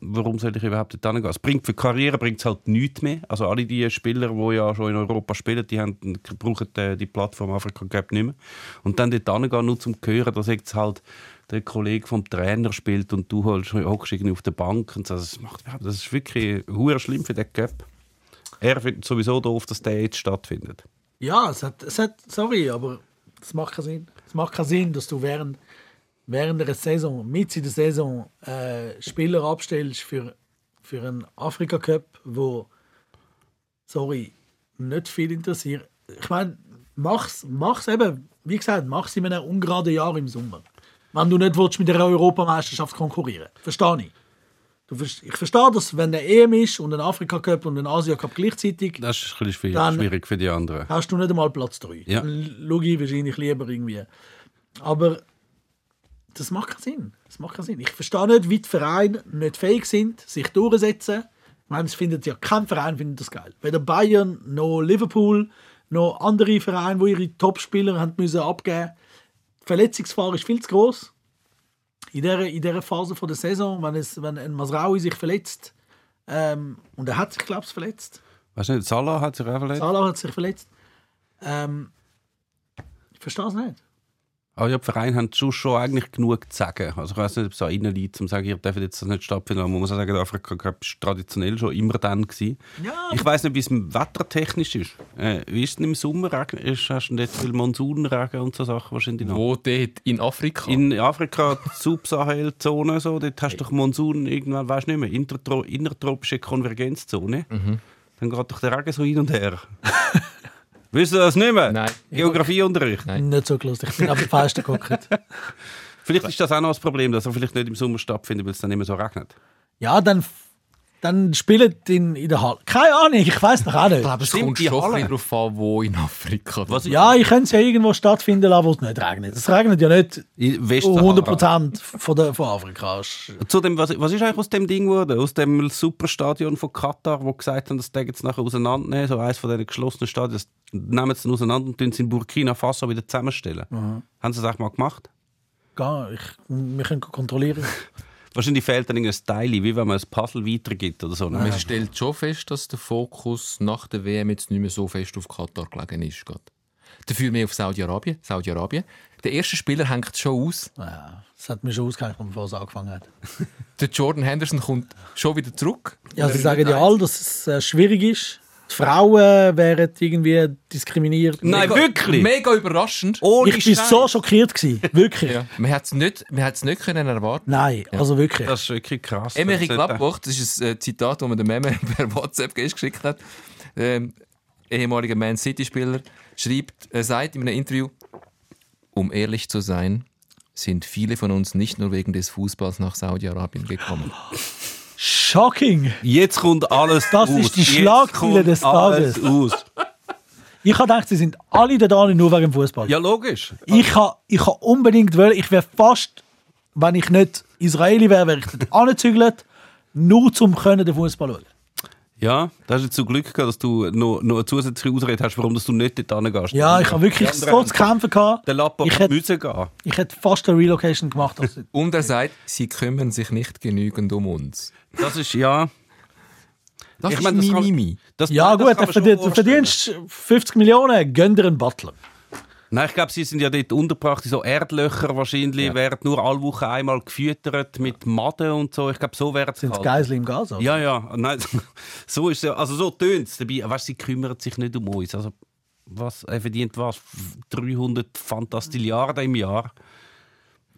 warum soll ich überhaupt dort hingehen? Es bringt für die Karriere bringt halt nichts mehr. Also alle die Spieler, die ja schon in Europa spielen, die haben, brauchen die, die Plattform Afrika Cup nicht mehr. Und dann dort hingehen, nur zum hören, dass jetzt halt der Kollege vom Trainer spielt und du holst, hockst irgendwie auf der Bank. Und so. das, macht, das ist wirklich schlimm für den Cup. Er findet sowieso doof, dass der jetzt stattfindet. ja, es hat, es hat, sorry, aber es macht keinen Sinn. Es macht keinen Sinn, dass du während, während der Saison, mit in der Saison, äh, Spieler abstellst für, für einen Afrika Cup, wo, sorry, nicht viel interessiert. Ich meine, mach's, mach's eben, wie gesagt, mach's in einem ungeraden Jahr im Sommer. Wenn du nicht willst, mit der Europameisterschaft konkurrieren Verstehe ich. Ich verstehe das, wenn der EM ist und ein Afrika Cup und ein Asia Cup gleichzeitig, Das ist ein bisschen schwierig, Dann- für die anderen. hast du nicht einmal Platz 3. Ja. Schau ich wahrscheinlich lieber irgendwie. Aber das macht keinen Sinn. Das macht keinen Sinn. Ich verstehe nicht, wie die Vereine nicht fähig sind, sich durchzusetzen. Ich meine, es findet ja kein Verein findet das geil. Weder Bayern noch Liverpool noch andere Vereine, die ihre Topspieler haben müssen abgeben. Die Verletzungsgefahr ist viel zu groß. In dieser, in dieser Phase von der Saison, wenn, es, wenn ein Masraui sich verletzt, ähm, und er hat sich, glaube ich, verletzt, Weißt du nicht, Salah hat sich auch verletzt. Salah hat sich verletzt. Ähm, ich verstehe es nicht. Aber ja, die Vereine haben schon, schon eigentlich genug zu sagen. Also ich weiß nicht, ob es da innen liegt, um zu sagen, ihr dürft jetzt das nicht stattfinden. Aber man muss auch sagen, der Afrika Cup war traditionell schon immer dann. Gewesen. Ja, Ich weiß nicht, wie es im Wetter technisch ist. Äh, wie ist es denn im Sommer? Regen- Ist, hast du nicht viel Monsunregen und so Sachen wahrscheinlich noch? Wo dort in Afrika? In Afrika, die Subsahel-Zone, so, dort hast du doch Monsun irgendwann, weißt du nicht mehr, intertro innertropische Konvergenzzone. Dann geht doch der Regen so hin und her. Wisst ihr das nicht mehr? Nein. Geografieunterricht. nicht so lustig. Ich bin auf dem Fenster geguckt. Vielleicht ist das auch noch das Problem, dass er vielleicht nicht im Sommer stattfindet, weil es dann immer so regnet. Ja, dann, dann spielt in, in der Halle. Keine Ahnung, ich weiß noch auch nicht. Aber es kommt schon ein darauf an, wo in Afrika. Was Ja, ich könnte es ja irgendwo stattfinden lassen, wo es nicht regnet. Es regnet ja nicht In Westsahara. 100% von, der, von Afrika. Zudem, was, was ist eigentlich aus dem Ding geworden? Aus dem Superstadion von Katar, wo gesagt haben, das Tag jetzt nachher auseinandernehmen, so eines von diesen geschlossenen Stadien, das nehmen sie dann auseinander und tun sie in Burkina Faso wieder zusammenstellen. Haben sie das auch mal gemacht? Gar, ich, wir können kontrollieren. Wahrscheinlich fehlt dann irgendein Teil, wie wenn man ein Puzzle weitergibt oder so. ne? Man stellt schon fest, dass der Fokus nach der WM jetzt nicht mehr so fest auf Katar gelegen ist. gerade. Dafür mehr auf Saudi-Arabien. Saudi-Arabien. Der erste Spieler hängt schon aus. Ja, das hat mir schon ausgehängt, bevor es angefangen hat. Der Jordan Henderson kommt schon wieder zurück. Ja, sie sagen ja alle, dass es äh, schwierig ist Frauen wären irgendwie diskriminiert. Nein, Mega- wirklich? Mega überraschend. Ohne ich bin Scheiß. so schockiert gewesen. Wirklich. Ja. Man hat es nicht, man hat's nicht können erwarten Nein, also wirklich. Das ist wirklich krass. Emery Das- Gladbach, das ist ein äh, Zitat, das mir der Meme per WhatsApp geschickt hat. Ähm, ehemaliger Man City-Spieler schreibt, er sagt in einem Interview, um ehrlich zu sein, sind viele von uns nicht nur wegen des Fußballs nach Saudi-Arabien gekommen. Shocking. Jetzt kommt alles Das aus. ist die Jetzt Schlagzeile kommt des alles Tages. aus. Ich habe gedacht, sie sind alle da nur wegen dem Fußball. Ja, logisch. Ich habe ich ha unbedingt wollen, ich wäre fast, wenn ich nicht Israeli wäre, wäre ich dort angezügelt, nur zum können den Fußball schauen. Ja, da hast du zum Glück gehabt, dass du noch, noch eine zusätzliche Ausrede hast, warum dass du nicht dort hingehst. Ja, ich habe wirklich so zu kämpfen gehabt. Der Lapport Ich hätte- müssen gehen. Ich hätte fast eine Relocation gemacht. Und er sagt, sie kümmern sich nicht genügend um uns. Das ist, ja... Das Ich ist meine, das kann- Mimimi. Das, ja das gut, kann du verdienst 50 Millionen, gönn dir einen Butler. Nein, ich glaube, sie sind ja dort untergebracht in so Erdlöcher wahrscheinlich, Ja. werden nur alle Wochen einmal gefüttert mit Maden und so. Ich glaube, so wäre es Sind es halt. Geisel im Gas? oder? Ja, ja, nein, so ist es ja, also so tönt es dabei. Weißt, sie kümmern sich nicht um uns. Also, was, er verdient was? 300 Fantastilliarden im Jahr.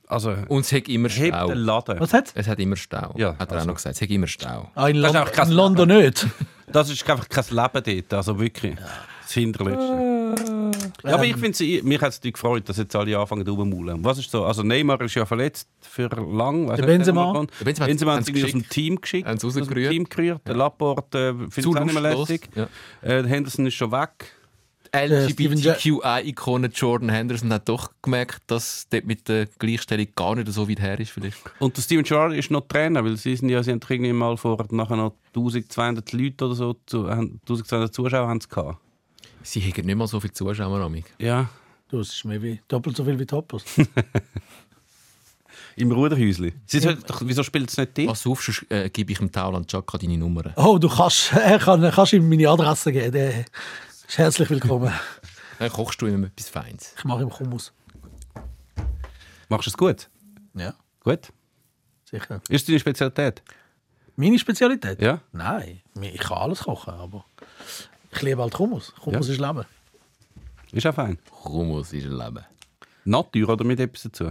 Also, Und es hat immer hebt Stau. den Laden. Was hat's? Es hat immer Stau, Ja, hat er auch also. noch gesagt. Es hat immer Stau. Ah, in, Das ist Lon auch kein in London nicht. Das ist einfach kein Leben dort, also wirklich. Das Hinterletzte. Ja, aber ich finde, mich hat es gefreut, dass jetzt alle anfangen rumzumaulen. Was ist so? Also Neymar ist ja verletzt für lang. Der Benzema? er. Der Benzema Benzema hat- sie aus dem. Team geschickt. Haben aus dem. Team gerührt. Der Laporte äh, findet es Zu auch nicht mehr lässig. Ja. Äh, Henderson ist schon weg. Steven Ja- LGBTQI-Ikone Jordan Henderson hat doch gemerkt, dass dort mit der Gleichstellung gar nicht so weit her ist. Vielleicht. Und der Steven Gerrard ist noch Trainer, weil sie sind ja, sie haben irgendwie mal vor nachher noch 1200 Leute oder so, zu, haben- 1200 Zuschauer haben sie gehabt. Sie haben nicht mal so viele Zuschauer. Amig. Ja, Du, es ist mehr wie, doppelt so viel wie Toppers. im Ruderhäusli. Sie sollten doch, wieso spielt es nicht dort? Pass auf, sonst äh, gebe ich dem Tauland Chaka deine Nummer. Oh, du kannst, er kann, kannst ihm meine Adresse geben. Der ist herzlich willkommen. Dann kochst du ihm etwas Feins. Ich mache ihm Hummus. Machst du es gut? Ja, Gut. sicher. Ist deine Spezialität? Meine Spezialität? Ja. Nein, ich kann alles kochen, aber ich liebe halt Hummus. Hummus Ja. ist Leben. Ist auch fein. Hummus ist ein Leben. Natur oder mit etwas dazu?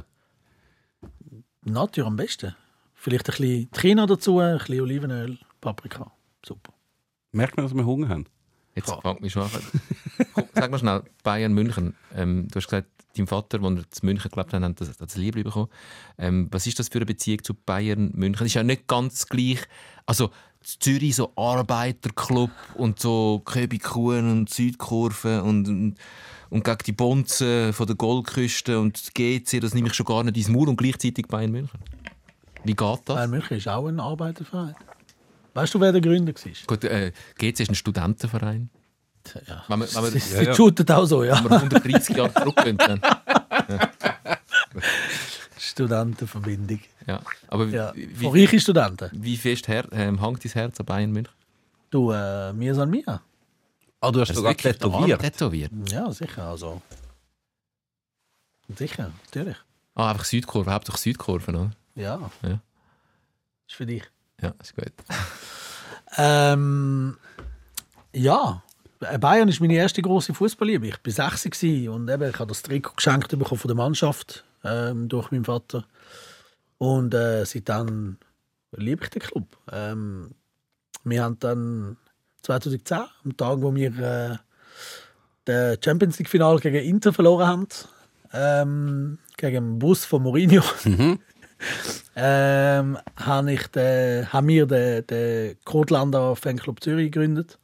Natur am besten. Vielleicht ein bisschen Trina dazu, ein bisschen Olivenöl, Paprika. Super. Merkt man, dass wir Hunger haben? Jetzt fängt mich schon an. Komm, sag mal schnell, Bayern München. Ähm, du hast gesagt, dein Vater, als er zu München gelebt hat, hat das, das Liebe bekommen. Ähm, was ist das für eine Beziehung zu Bayern München? Das ist ja nicht ganz gleich. Also, Zürich so Arbeiterclub und so Köbikuhen und Südkurve und, und, und gegen die Bonzen von der Goldküste und GC, das nehme ich schon gar nicht ins Maul und gleichzeitig Bayern München. Wie geht das? Bayern München ist auch ein Arbeiterverein. Weißt du, wer der Gründer war? Gut, äh, GC ist ein Studentenverein. Ja. Wenn man, wenn man, Sie, sie shooten auch so, ja. wenn man 130 Jahre zurückgehen. Studentenverbindung. Ja. Aber Ja. wie, Von reichen Studenten. wie fest her, ähm, hängt dein Herz an Bayern München? Du, äh, mir san mir. Ah, du hast sogar tätowiert. tätowiert. Ja, sicher. Also. Sicher, natürlich. Ah, einfach Südkurve, hauptsächlich Südkurve, oder? Ja. Ja. Ist für dich. Ja, ist gut. Ähm, ja, Bayern ist meine erste große Fußballliebe. Ich war 60 gewesen und eben, ich habe das Trikot geschenkt bekommen von der Mannschaft ähm, durch meinen Vater. Und äh, seitdem liebe ich den Club. Ähm, wir haben dann 2010, am Tag, wo wir äh, das Champions League Final gegen Inter verloren haben, ähm, gegen den Bus von Mourinho, ähm, habe ich den, haben wir den, den Kotlander Fanclub Zürich gegründet,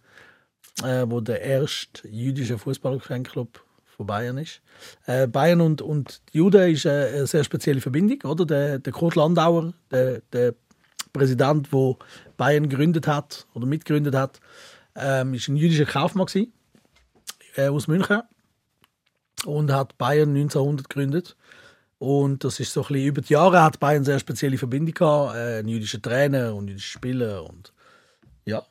äh, wo der erste jüdische Fußball-Fanclub von Bayern ist. Äh, Bayern und, und Juden ist eine, eine sehr spezielle Verbindung, oder? Der, der Kurt Landauer, der, der Präsident, der Bayern gegründet hat oder mitgegründet hat, ähm, ist ein jüdischer Kaufmann gewesen, äh, aus München und hat Bayern 1900 gegründet. Und das ist so ein bisschen, über die Jahre hat Bayern eine sehr spezielle Verbindung gehabt, äh, ein jüdischer Trainer und jüdische Spieler und ja,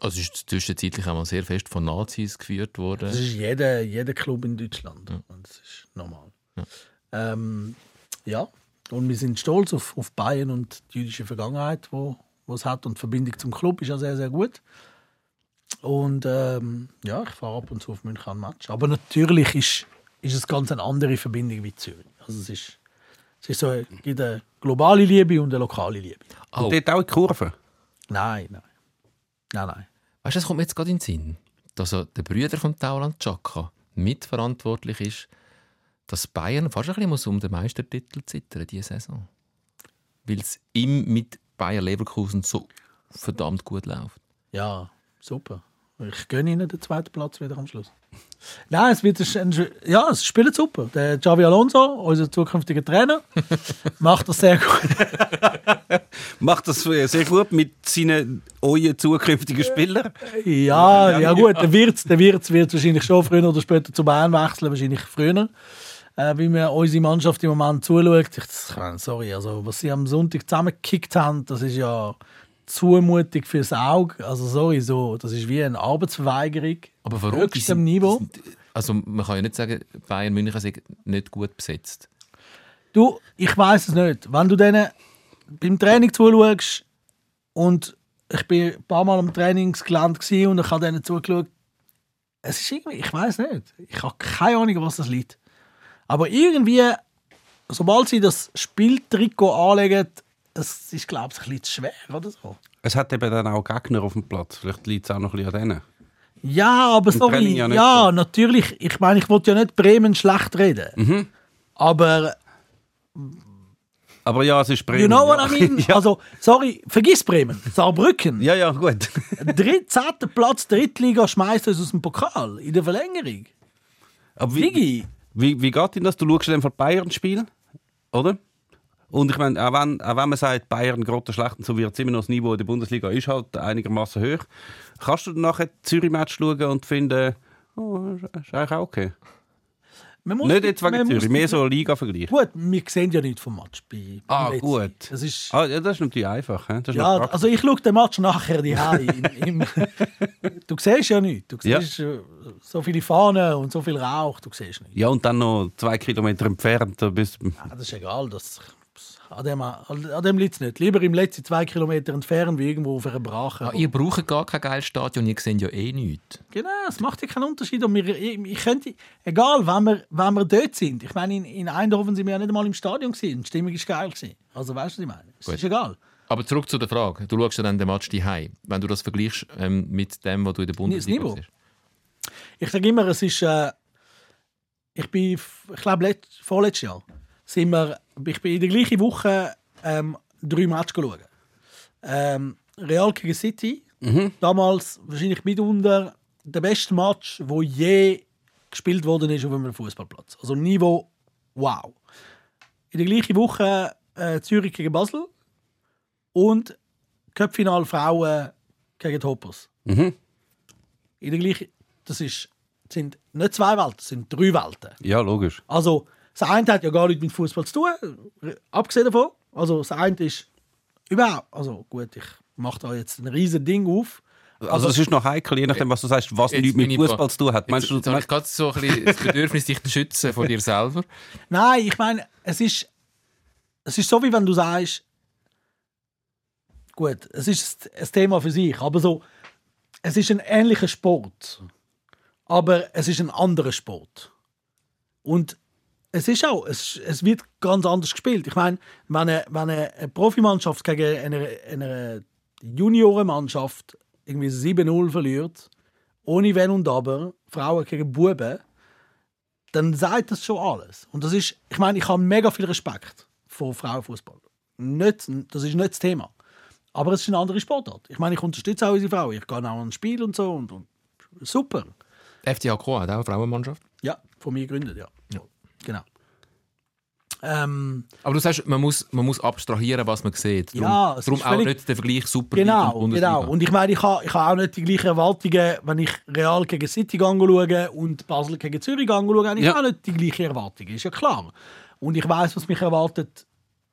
Also ist zwischenzeitlich auch mal sehr fest von Nazis geführt worden. das ist jeder, jeder Club in Deutschland und das ist normal. Ja, ähm, ja. und wir sind stolz auf, auf Bayern und die jüdische Vergangenheit, wo es hat und die Verbindung zum Club ist ja sehr, sehr gut. Und ähm, ja, ich fahre ab und zu auf München an Match. Aber natürlich ist, ist es ganz eine andere Verbindung wie Zürich. Also es ist, es ist so, es gibt eine globale Liebe und eine lokale Liebe. Oh. Und dort auch in die Kurve. Nein, nein. Nein, nein. Weißt du, das kommt mir jetzt gerade in den Sinn, dass er der Brüder von Tauland Chaka mitverantwortlich ist, dass Bayern fast ein bisschen muss um den Meistertitel zittern diese Saison. Weil es ihm mit Bayer Leverkusen so verdammt gut läuft. Ja, super. Ich gönne Ihnen den zweiten Platz wieder am Schluss. Nein, es wird ein, ja, es spielt super. Der Xavi Alonso, unser zukünftiger Trainer, macht das sehr gut. Macht das sehr gut mit seinen euren zukünftigen Spielern. Ja, ja gut, der Wirtz, der Wirtz wird wahrscheinlich schon früher oder später zu Bayern wechseln, wahrscheinlich früher. Äh, wie mir unsere Mannschaft im Moment zuschaut. Ich, das- sorry, also was sie am Sonntag zusammengekickt haben, das ist ja zumutig fürs Auge. Also sorry, so, das ist wie eine Arbeitsverweigerung. Aber warum? Höchstem Niveau. Also man kann ja nicht sagen, Bayern München sei nicht gut besetzt. Du, ich weiß es nicht. Wenn du denen beim Training zuschaust und ich bin ein paar Mal am Trainingsgelände und ich habe denen zugeschaut, es ist irgendwie, ich weiß nicht. Ich habe keine Ahnung, was das liegt. Aber irgendwie, sobald sie das Spieltrikot anlegen, es ist, glaube ich, ein bisschen zu schwer oder so. Es hat eben dann auch Gegner auf dem Platz. Vielleicht liegt es auch noch ein bisschen an denen. Ja, aber Im sorry. Training Ja, ja so. natürlich. Ich meine, ich wollte ja nicht Bremen schlecht reden. Mhm. Aber Aber ja, es ist Bremen. You know what ja. I mean? ja. Also, sorry, vergiss Bremen. Saarbrücken. ja, ja, gut. Dritt, zehnter Platz, Drittliga, schmeißt uns aus dem Pokal in der Verlängerung. Aber wie, wie, wie geht denn das? Du schaust dann von Bayern spielen, oder? Und ich meine, auch wenn, auch wenn man sagt, Bayern gerade schlecht und so wird es immer noch das Niveau in der Bundesliga ist halt einigermaßen hoch. Kannst du dann nachher Zürich-Match schauen und finden, oh, ist eigentlich auch okay? Man muss Nicht jetzt wegen Zürich, mehr so ein Liga-Vergleich. Gut, wir sehen ja nicht vom Match. Bei, Ah, letzten. gut. Das ist, Ah, ja, das ist natürlich einfach. ist ja, also ich schaue den Match nachher die Du siehst ja nichts. Du Ja. siehst äh, so viele Fahnen und so viel Rauch, du siehst nichts. ja, und dann noch zwei Kilometer entfernt. Da bist, Ah, das ist egal. Das, an dem, an dem liegt es nicht. Lieber im letzten zwei Kilometer entfernt, wie irgendwo auf einer Brache. Ja, ihr braucht gar kein geiles Stadion, ihr seht ja eh nichts. Genau, es macht ja keinen Unterschied. Und wir, ich, ich könnte, egal, wenn wir, wenn wir dort sind. Ich meine, in, in Eindhoven sind wir ja nicht einmal im Stadion gewesen. Die Stimmung ist geil gewesen. Also weißt du, was ich meine? Es Gut. ist egal. Aber zurück zu der Frage. Du schaust ja dann den Match daheim. Wenn du das vergleichst ähm, mit dem, was du in der Bundesliga siehst. Ich sage immer, es ist, äh, ich bin, ich glaube, let, vorletztes Jahr sind wir, ich bin in der gleichen Woche ähm, drei Matches schauen. Ähm, Real gegen City, damals wahrscheinlich mitunter der beste Match, wo je gespielt worden ist auf einem Fußballplatz. Also Niveau, wow. In der gleichen Woche äh, Zürich gegen Basel und Köpfinal Frauen gegen Hoppers. Mhm. In der gleichen, das ist, sind nicht zwei Welten, das sind drei Welten. Ja, logisch. Also, das eine hat ja gar nichts mit Fußball zu tun, abgesehen davon. Also, das eine ist überhaupt, also gut, ich mache da jetzt ein riesen Ding auf. Also, es ist noch heikel, je nachdem, was du sagst, was Jetzt nichts mit Fußball zu tun hat. Jetzt, Meinst du, jetzt habe ich so ein bisschen das Bedürfnis, dich zu schützen von dir selber. Nein, ich meine, es ist, es ist so, wie wenn du sagst, gut, es ist ein Thema für sich, aber so, es ist ein ähnlicher Sport, aber es ist ein anderer Sport. Und es ist auch, es, es wird ganz anders gespielt. Ich meine, wenn eine, wenn eine, Profimannschaft gegen eine, eine Juniorenmannschaft irgendwie 7-0 verliert, ohne Wenn und Aber, Frauen gegen Buben, dann sagt das schon alles. Und das ist, ich meine, ich habe mega viel Respekt vor Frauenfußball. Nicht, das ist nicht das Thema. Aber es ist eine andere Sportart. Ich meine, ich unterstütze auch unsere Frauen. Ich gehe auch an ein Spiel und so. Und, und super. FCH hat auch eine Frauenmannschaft. Ja, von mir gegründet, ja. Genau. Ähm, Aber du sagst, man muss, man muss abstrahieren, was man sieht. Darum, Ja, darum auch nicht der Vergleich Super genau, und Bundesliga. genau. Und ich meine, ich habe ich ha auch nicht die gleichen Erwartungen, wenn ich Real gegen City schaue und Basel gegen Zürich schaue. habe Ich Ja. habe auch nicht die gleichen Erwartungen, ist ja klar. Und ich weiß, was mich erwartet,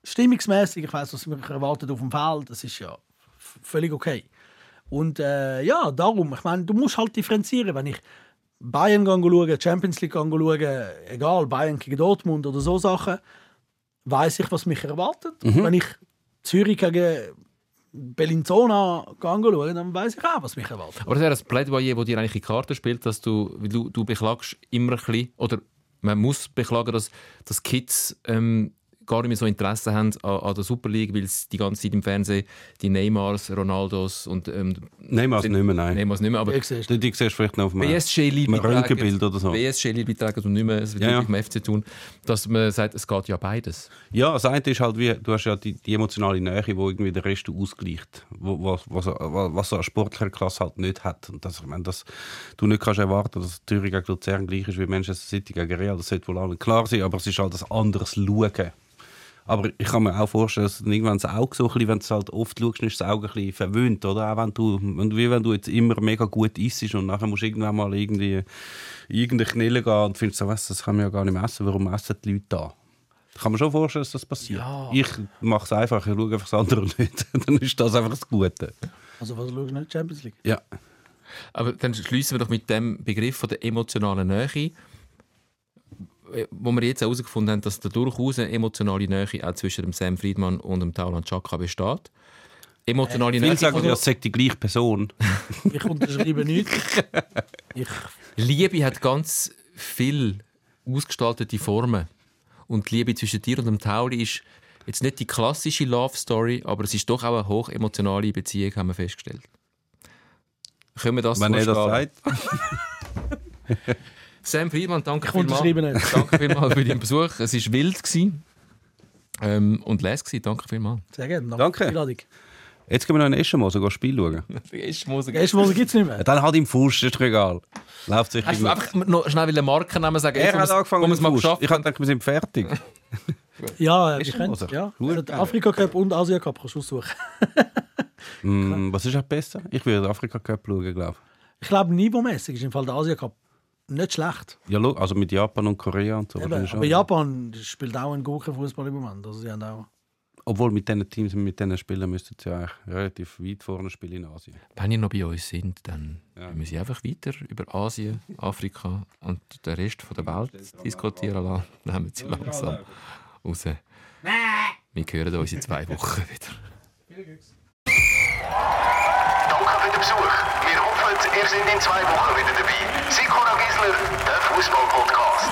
stimmungsmäßig. Ich weiß, was mich erwartet auf dem Feld. Das ist ja völlig okay. Und äh, ja, darum, ich meine, du musst halt differenzieren. Wenn ich Bayern schaue, Champions League schaue, egal, Bayern gegen Dortmund oder so Sachen, weiß ich, was mich erwartet. Wenn ich Zürich gegen Bellinzona anschauen, dann weiß ich auch, was mich erwartet. Aber das wäre ein Plädoyer, das dir eigentlich in die Karten spielt, dass du, du, du beklagst immer ein bisschen, oder man muss beklagen, dass, dass Kids ähm, gar nicht mehr so Interesse haben an, an der Super League, weil sie die ganze Zeit im Fernsehen die Neymars, Ronaldos und ähm, Neymar nicht mehr, nein. Neymars nicht mehr, aber Wie siehst Die, die siehst du vielleicht noch auf einem Röntgenbild oder so. BSG-Lied betragen und nicht mehr es wird Ja, ja. mit dem FC tun, dass man sagt, es geht ja beides. Ja, das eine ist halt wie, du hast ja die, die emotionale Nähe, die irgendwie den Rest ausgleicht, wo, was, was, was so eine sportliche Klasse halt nicht hat. Und das, ich meine, dass du nicht kannst erwarten, dass Thüringen gegen Luzern gleich ist wie Manchester City gegen Real, das sollte wohl allen klar sein, aber es ist halt ein anderes Schauen. Aber ich kann mir auch vorstellen, dass irgendwann das Auge so ein bisschen, wenn du es halt oft schaust, ist das Auge ein bisschen verwöhnt, oder? Auch wenn du, wenn du, wie wenn du jetzt immer mega gut isst und nachher musst du irgendwann mal irgendwie irgendeine Knille gehen und findest so, was, das kann man ja gar nicht mehr essen, warum essen die Leute da? Kann man schon vorstellen, dass das passiert. Ich mache es einfach, ich schaue einfach das andere nicht. dann ist das einfach das Gute. Also was schaust du nicht? Champions League? Ja. Aber dann schließen wir doch mit dem Begriff von der emotionalen Nähe, äh, wo wir jetzt auch herausgefunden haben, dass da durchaus eine emotionale Nähe auch zwischen dem Sam Friedmann und dem Tauland Chaka besteht. Emotionale Nähe. Viele sagen, es sei die gleiche Person. Ich unterschreibe nichts. Ich, Liebe hat ganz viel ausgestaltete Formen. Und die Liebe zwischen dir und dem Tauli ist jetzt nicht die klassische Love Story, aber es ist doch auch eine hoch emotionale Beziehung, haben wir festgestellt. Können wir das Wenn so er das sagt. Sam Friedmann, danke Ich vielmals. Danke vielmals für deinen Besuch. Es war wild gewesen. Ähm, und les gewesen. Danke vielmals. sehr gerne. Danke. für die Einladung. Jetzt gehen wir noch in Eschenmoos ein Spiel schauen. Erstmal gibt es nicht mehr. Dann halt im Fuß, ist doch egal. Läuft sicher Hast du einfach noch schnell einen Markennamen sagen? Er hat angefangen mit es mal dem Fuß. geschafft Ich habe gedacht, wir sind fertig. Ja, Ist wir können. Ja, den Afrika Cup und Asia Cup kannst du aussuchen. Hm, was ist auch besser? Ich würde den Afrika Cup schauen, glaube Ich glaube, niveaumäßig ist im Fall der Asia Cup nicht schlecht. Ja, also mit Japan und Korea und so. Eben, aber schon. Japan spielt auch einen guten Fußball im Moment. Also sie haben auch Obwohl mit diesen Teams, mit diesen Spielern müssten sie eigentlich relativ weit vorne spielen in Asien. Wenn ihr noch bei uns sind, dann Ja. müssen wir einfach weiter über Asien, Afrika und den Rest von der Welt diskutieren lassen. Wir sie langsam raus. Wir hören uns in zwei Wochen wieder. Danke für den Besuch. Wir hoffen, ihr seid in zwei Wochen wieder dabei. Sikora Gisler, der Fußball-Podcast.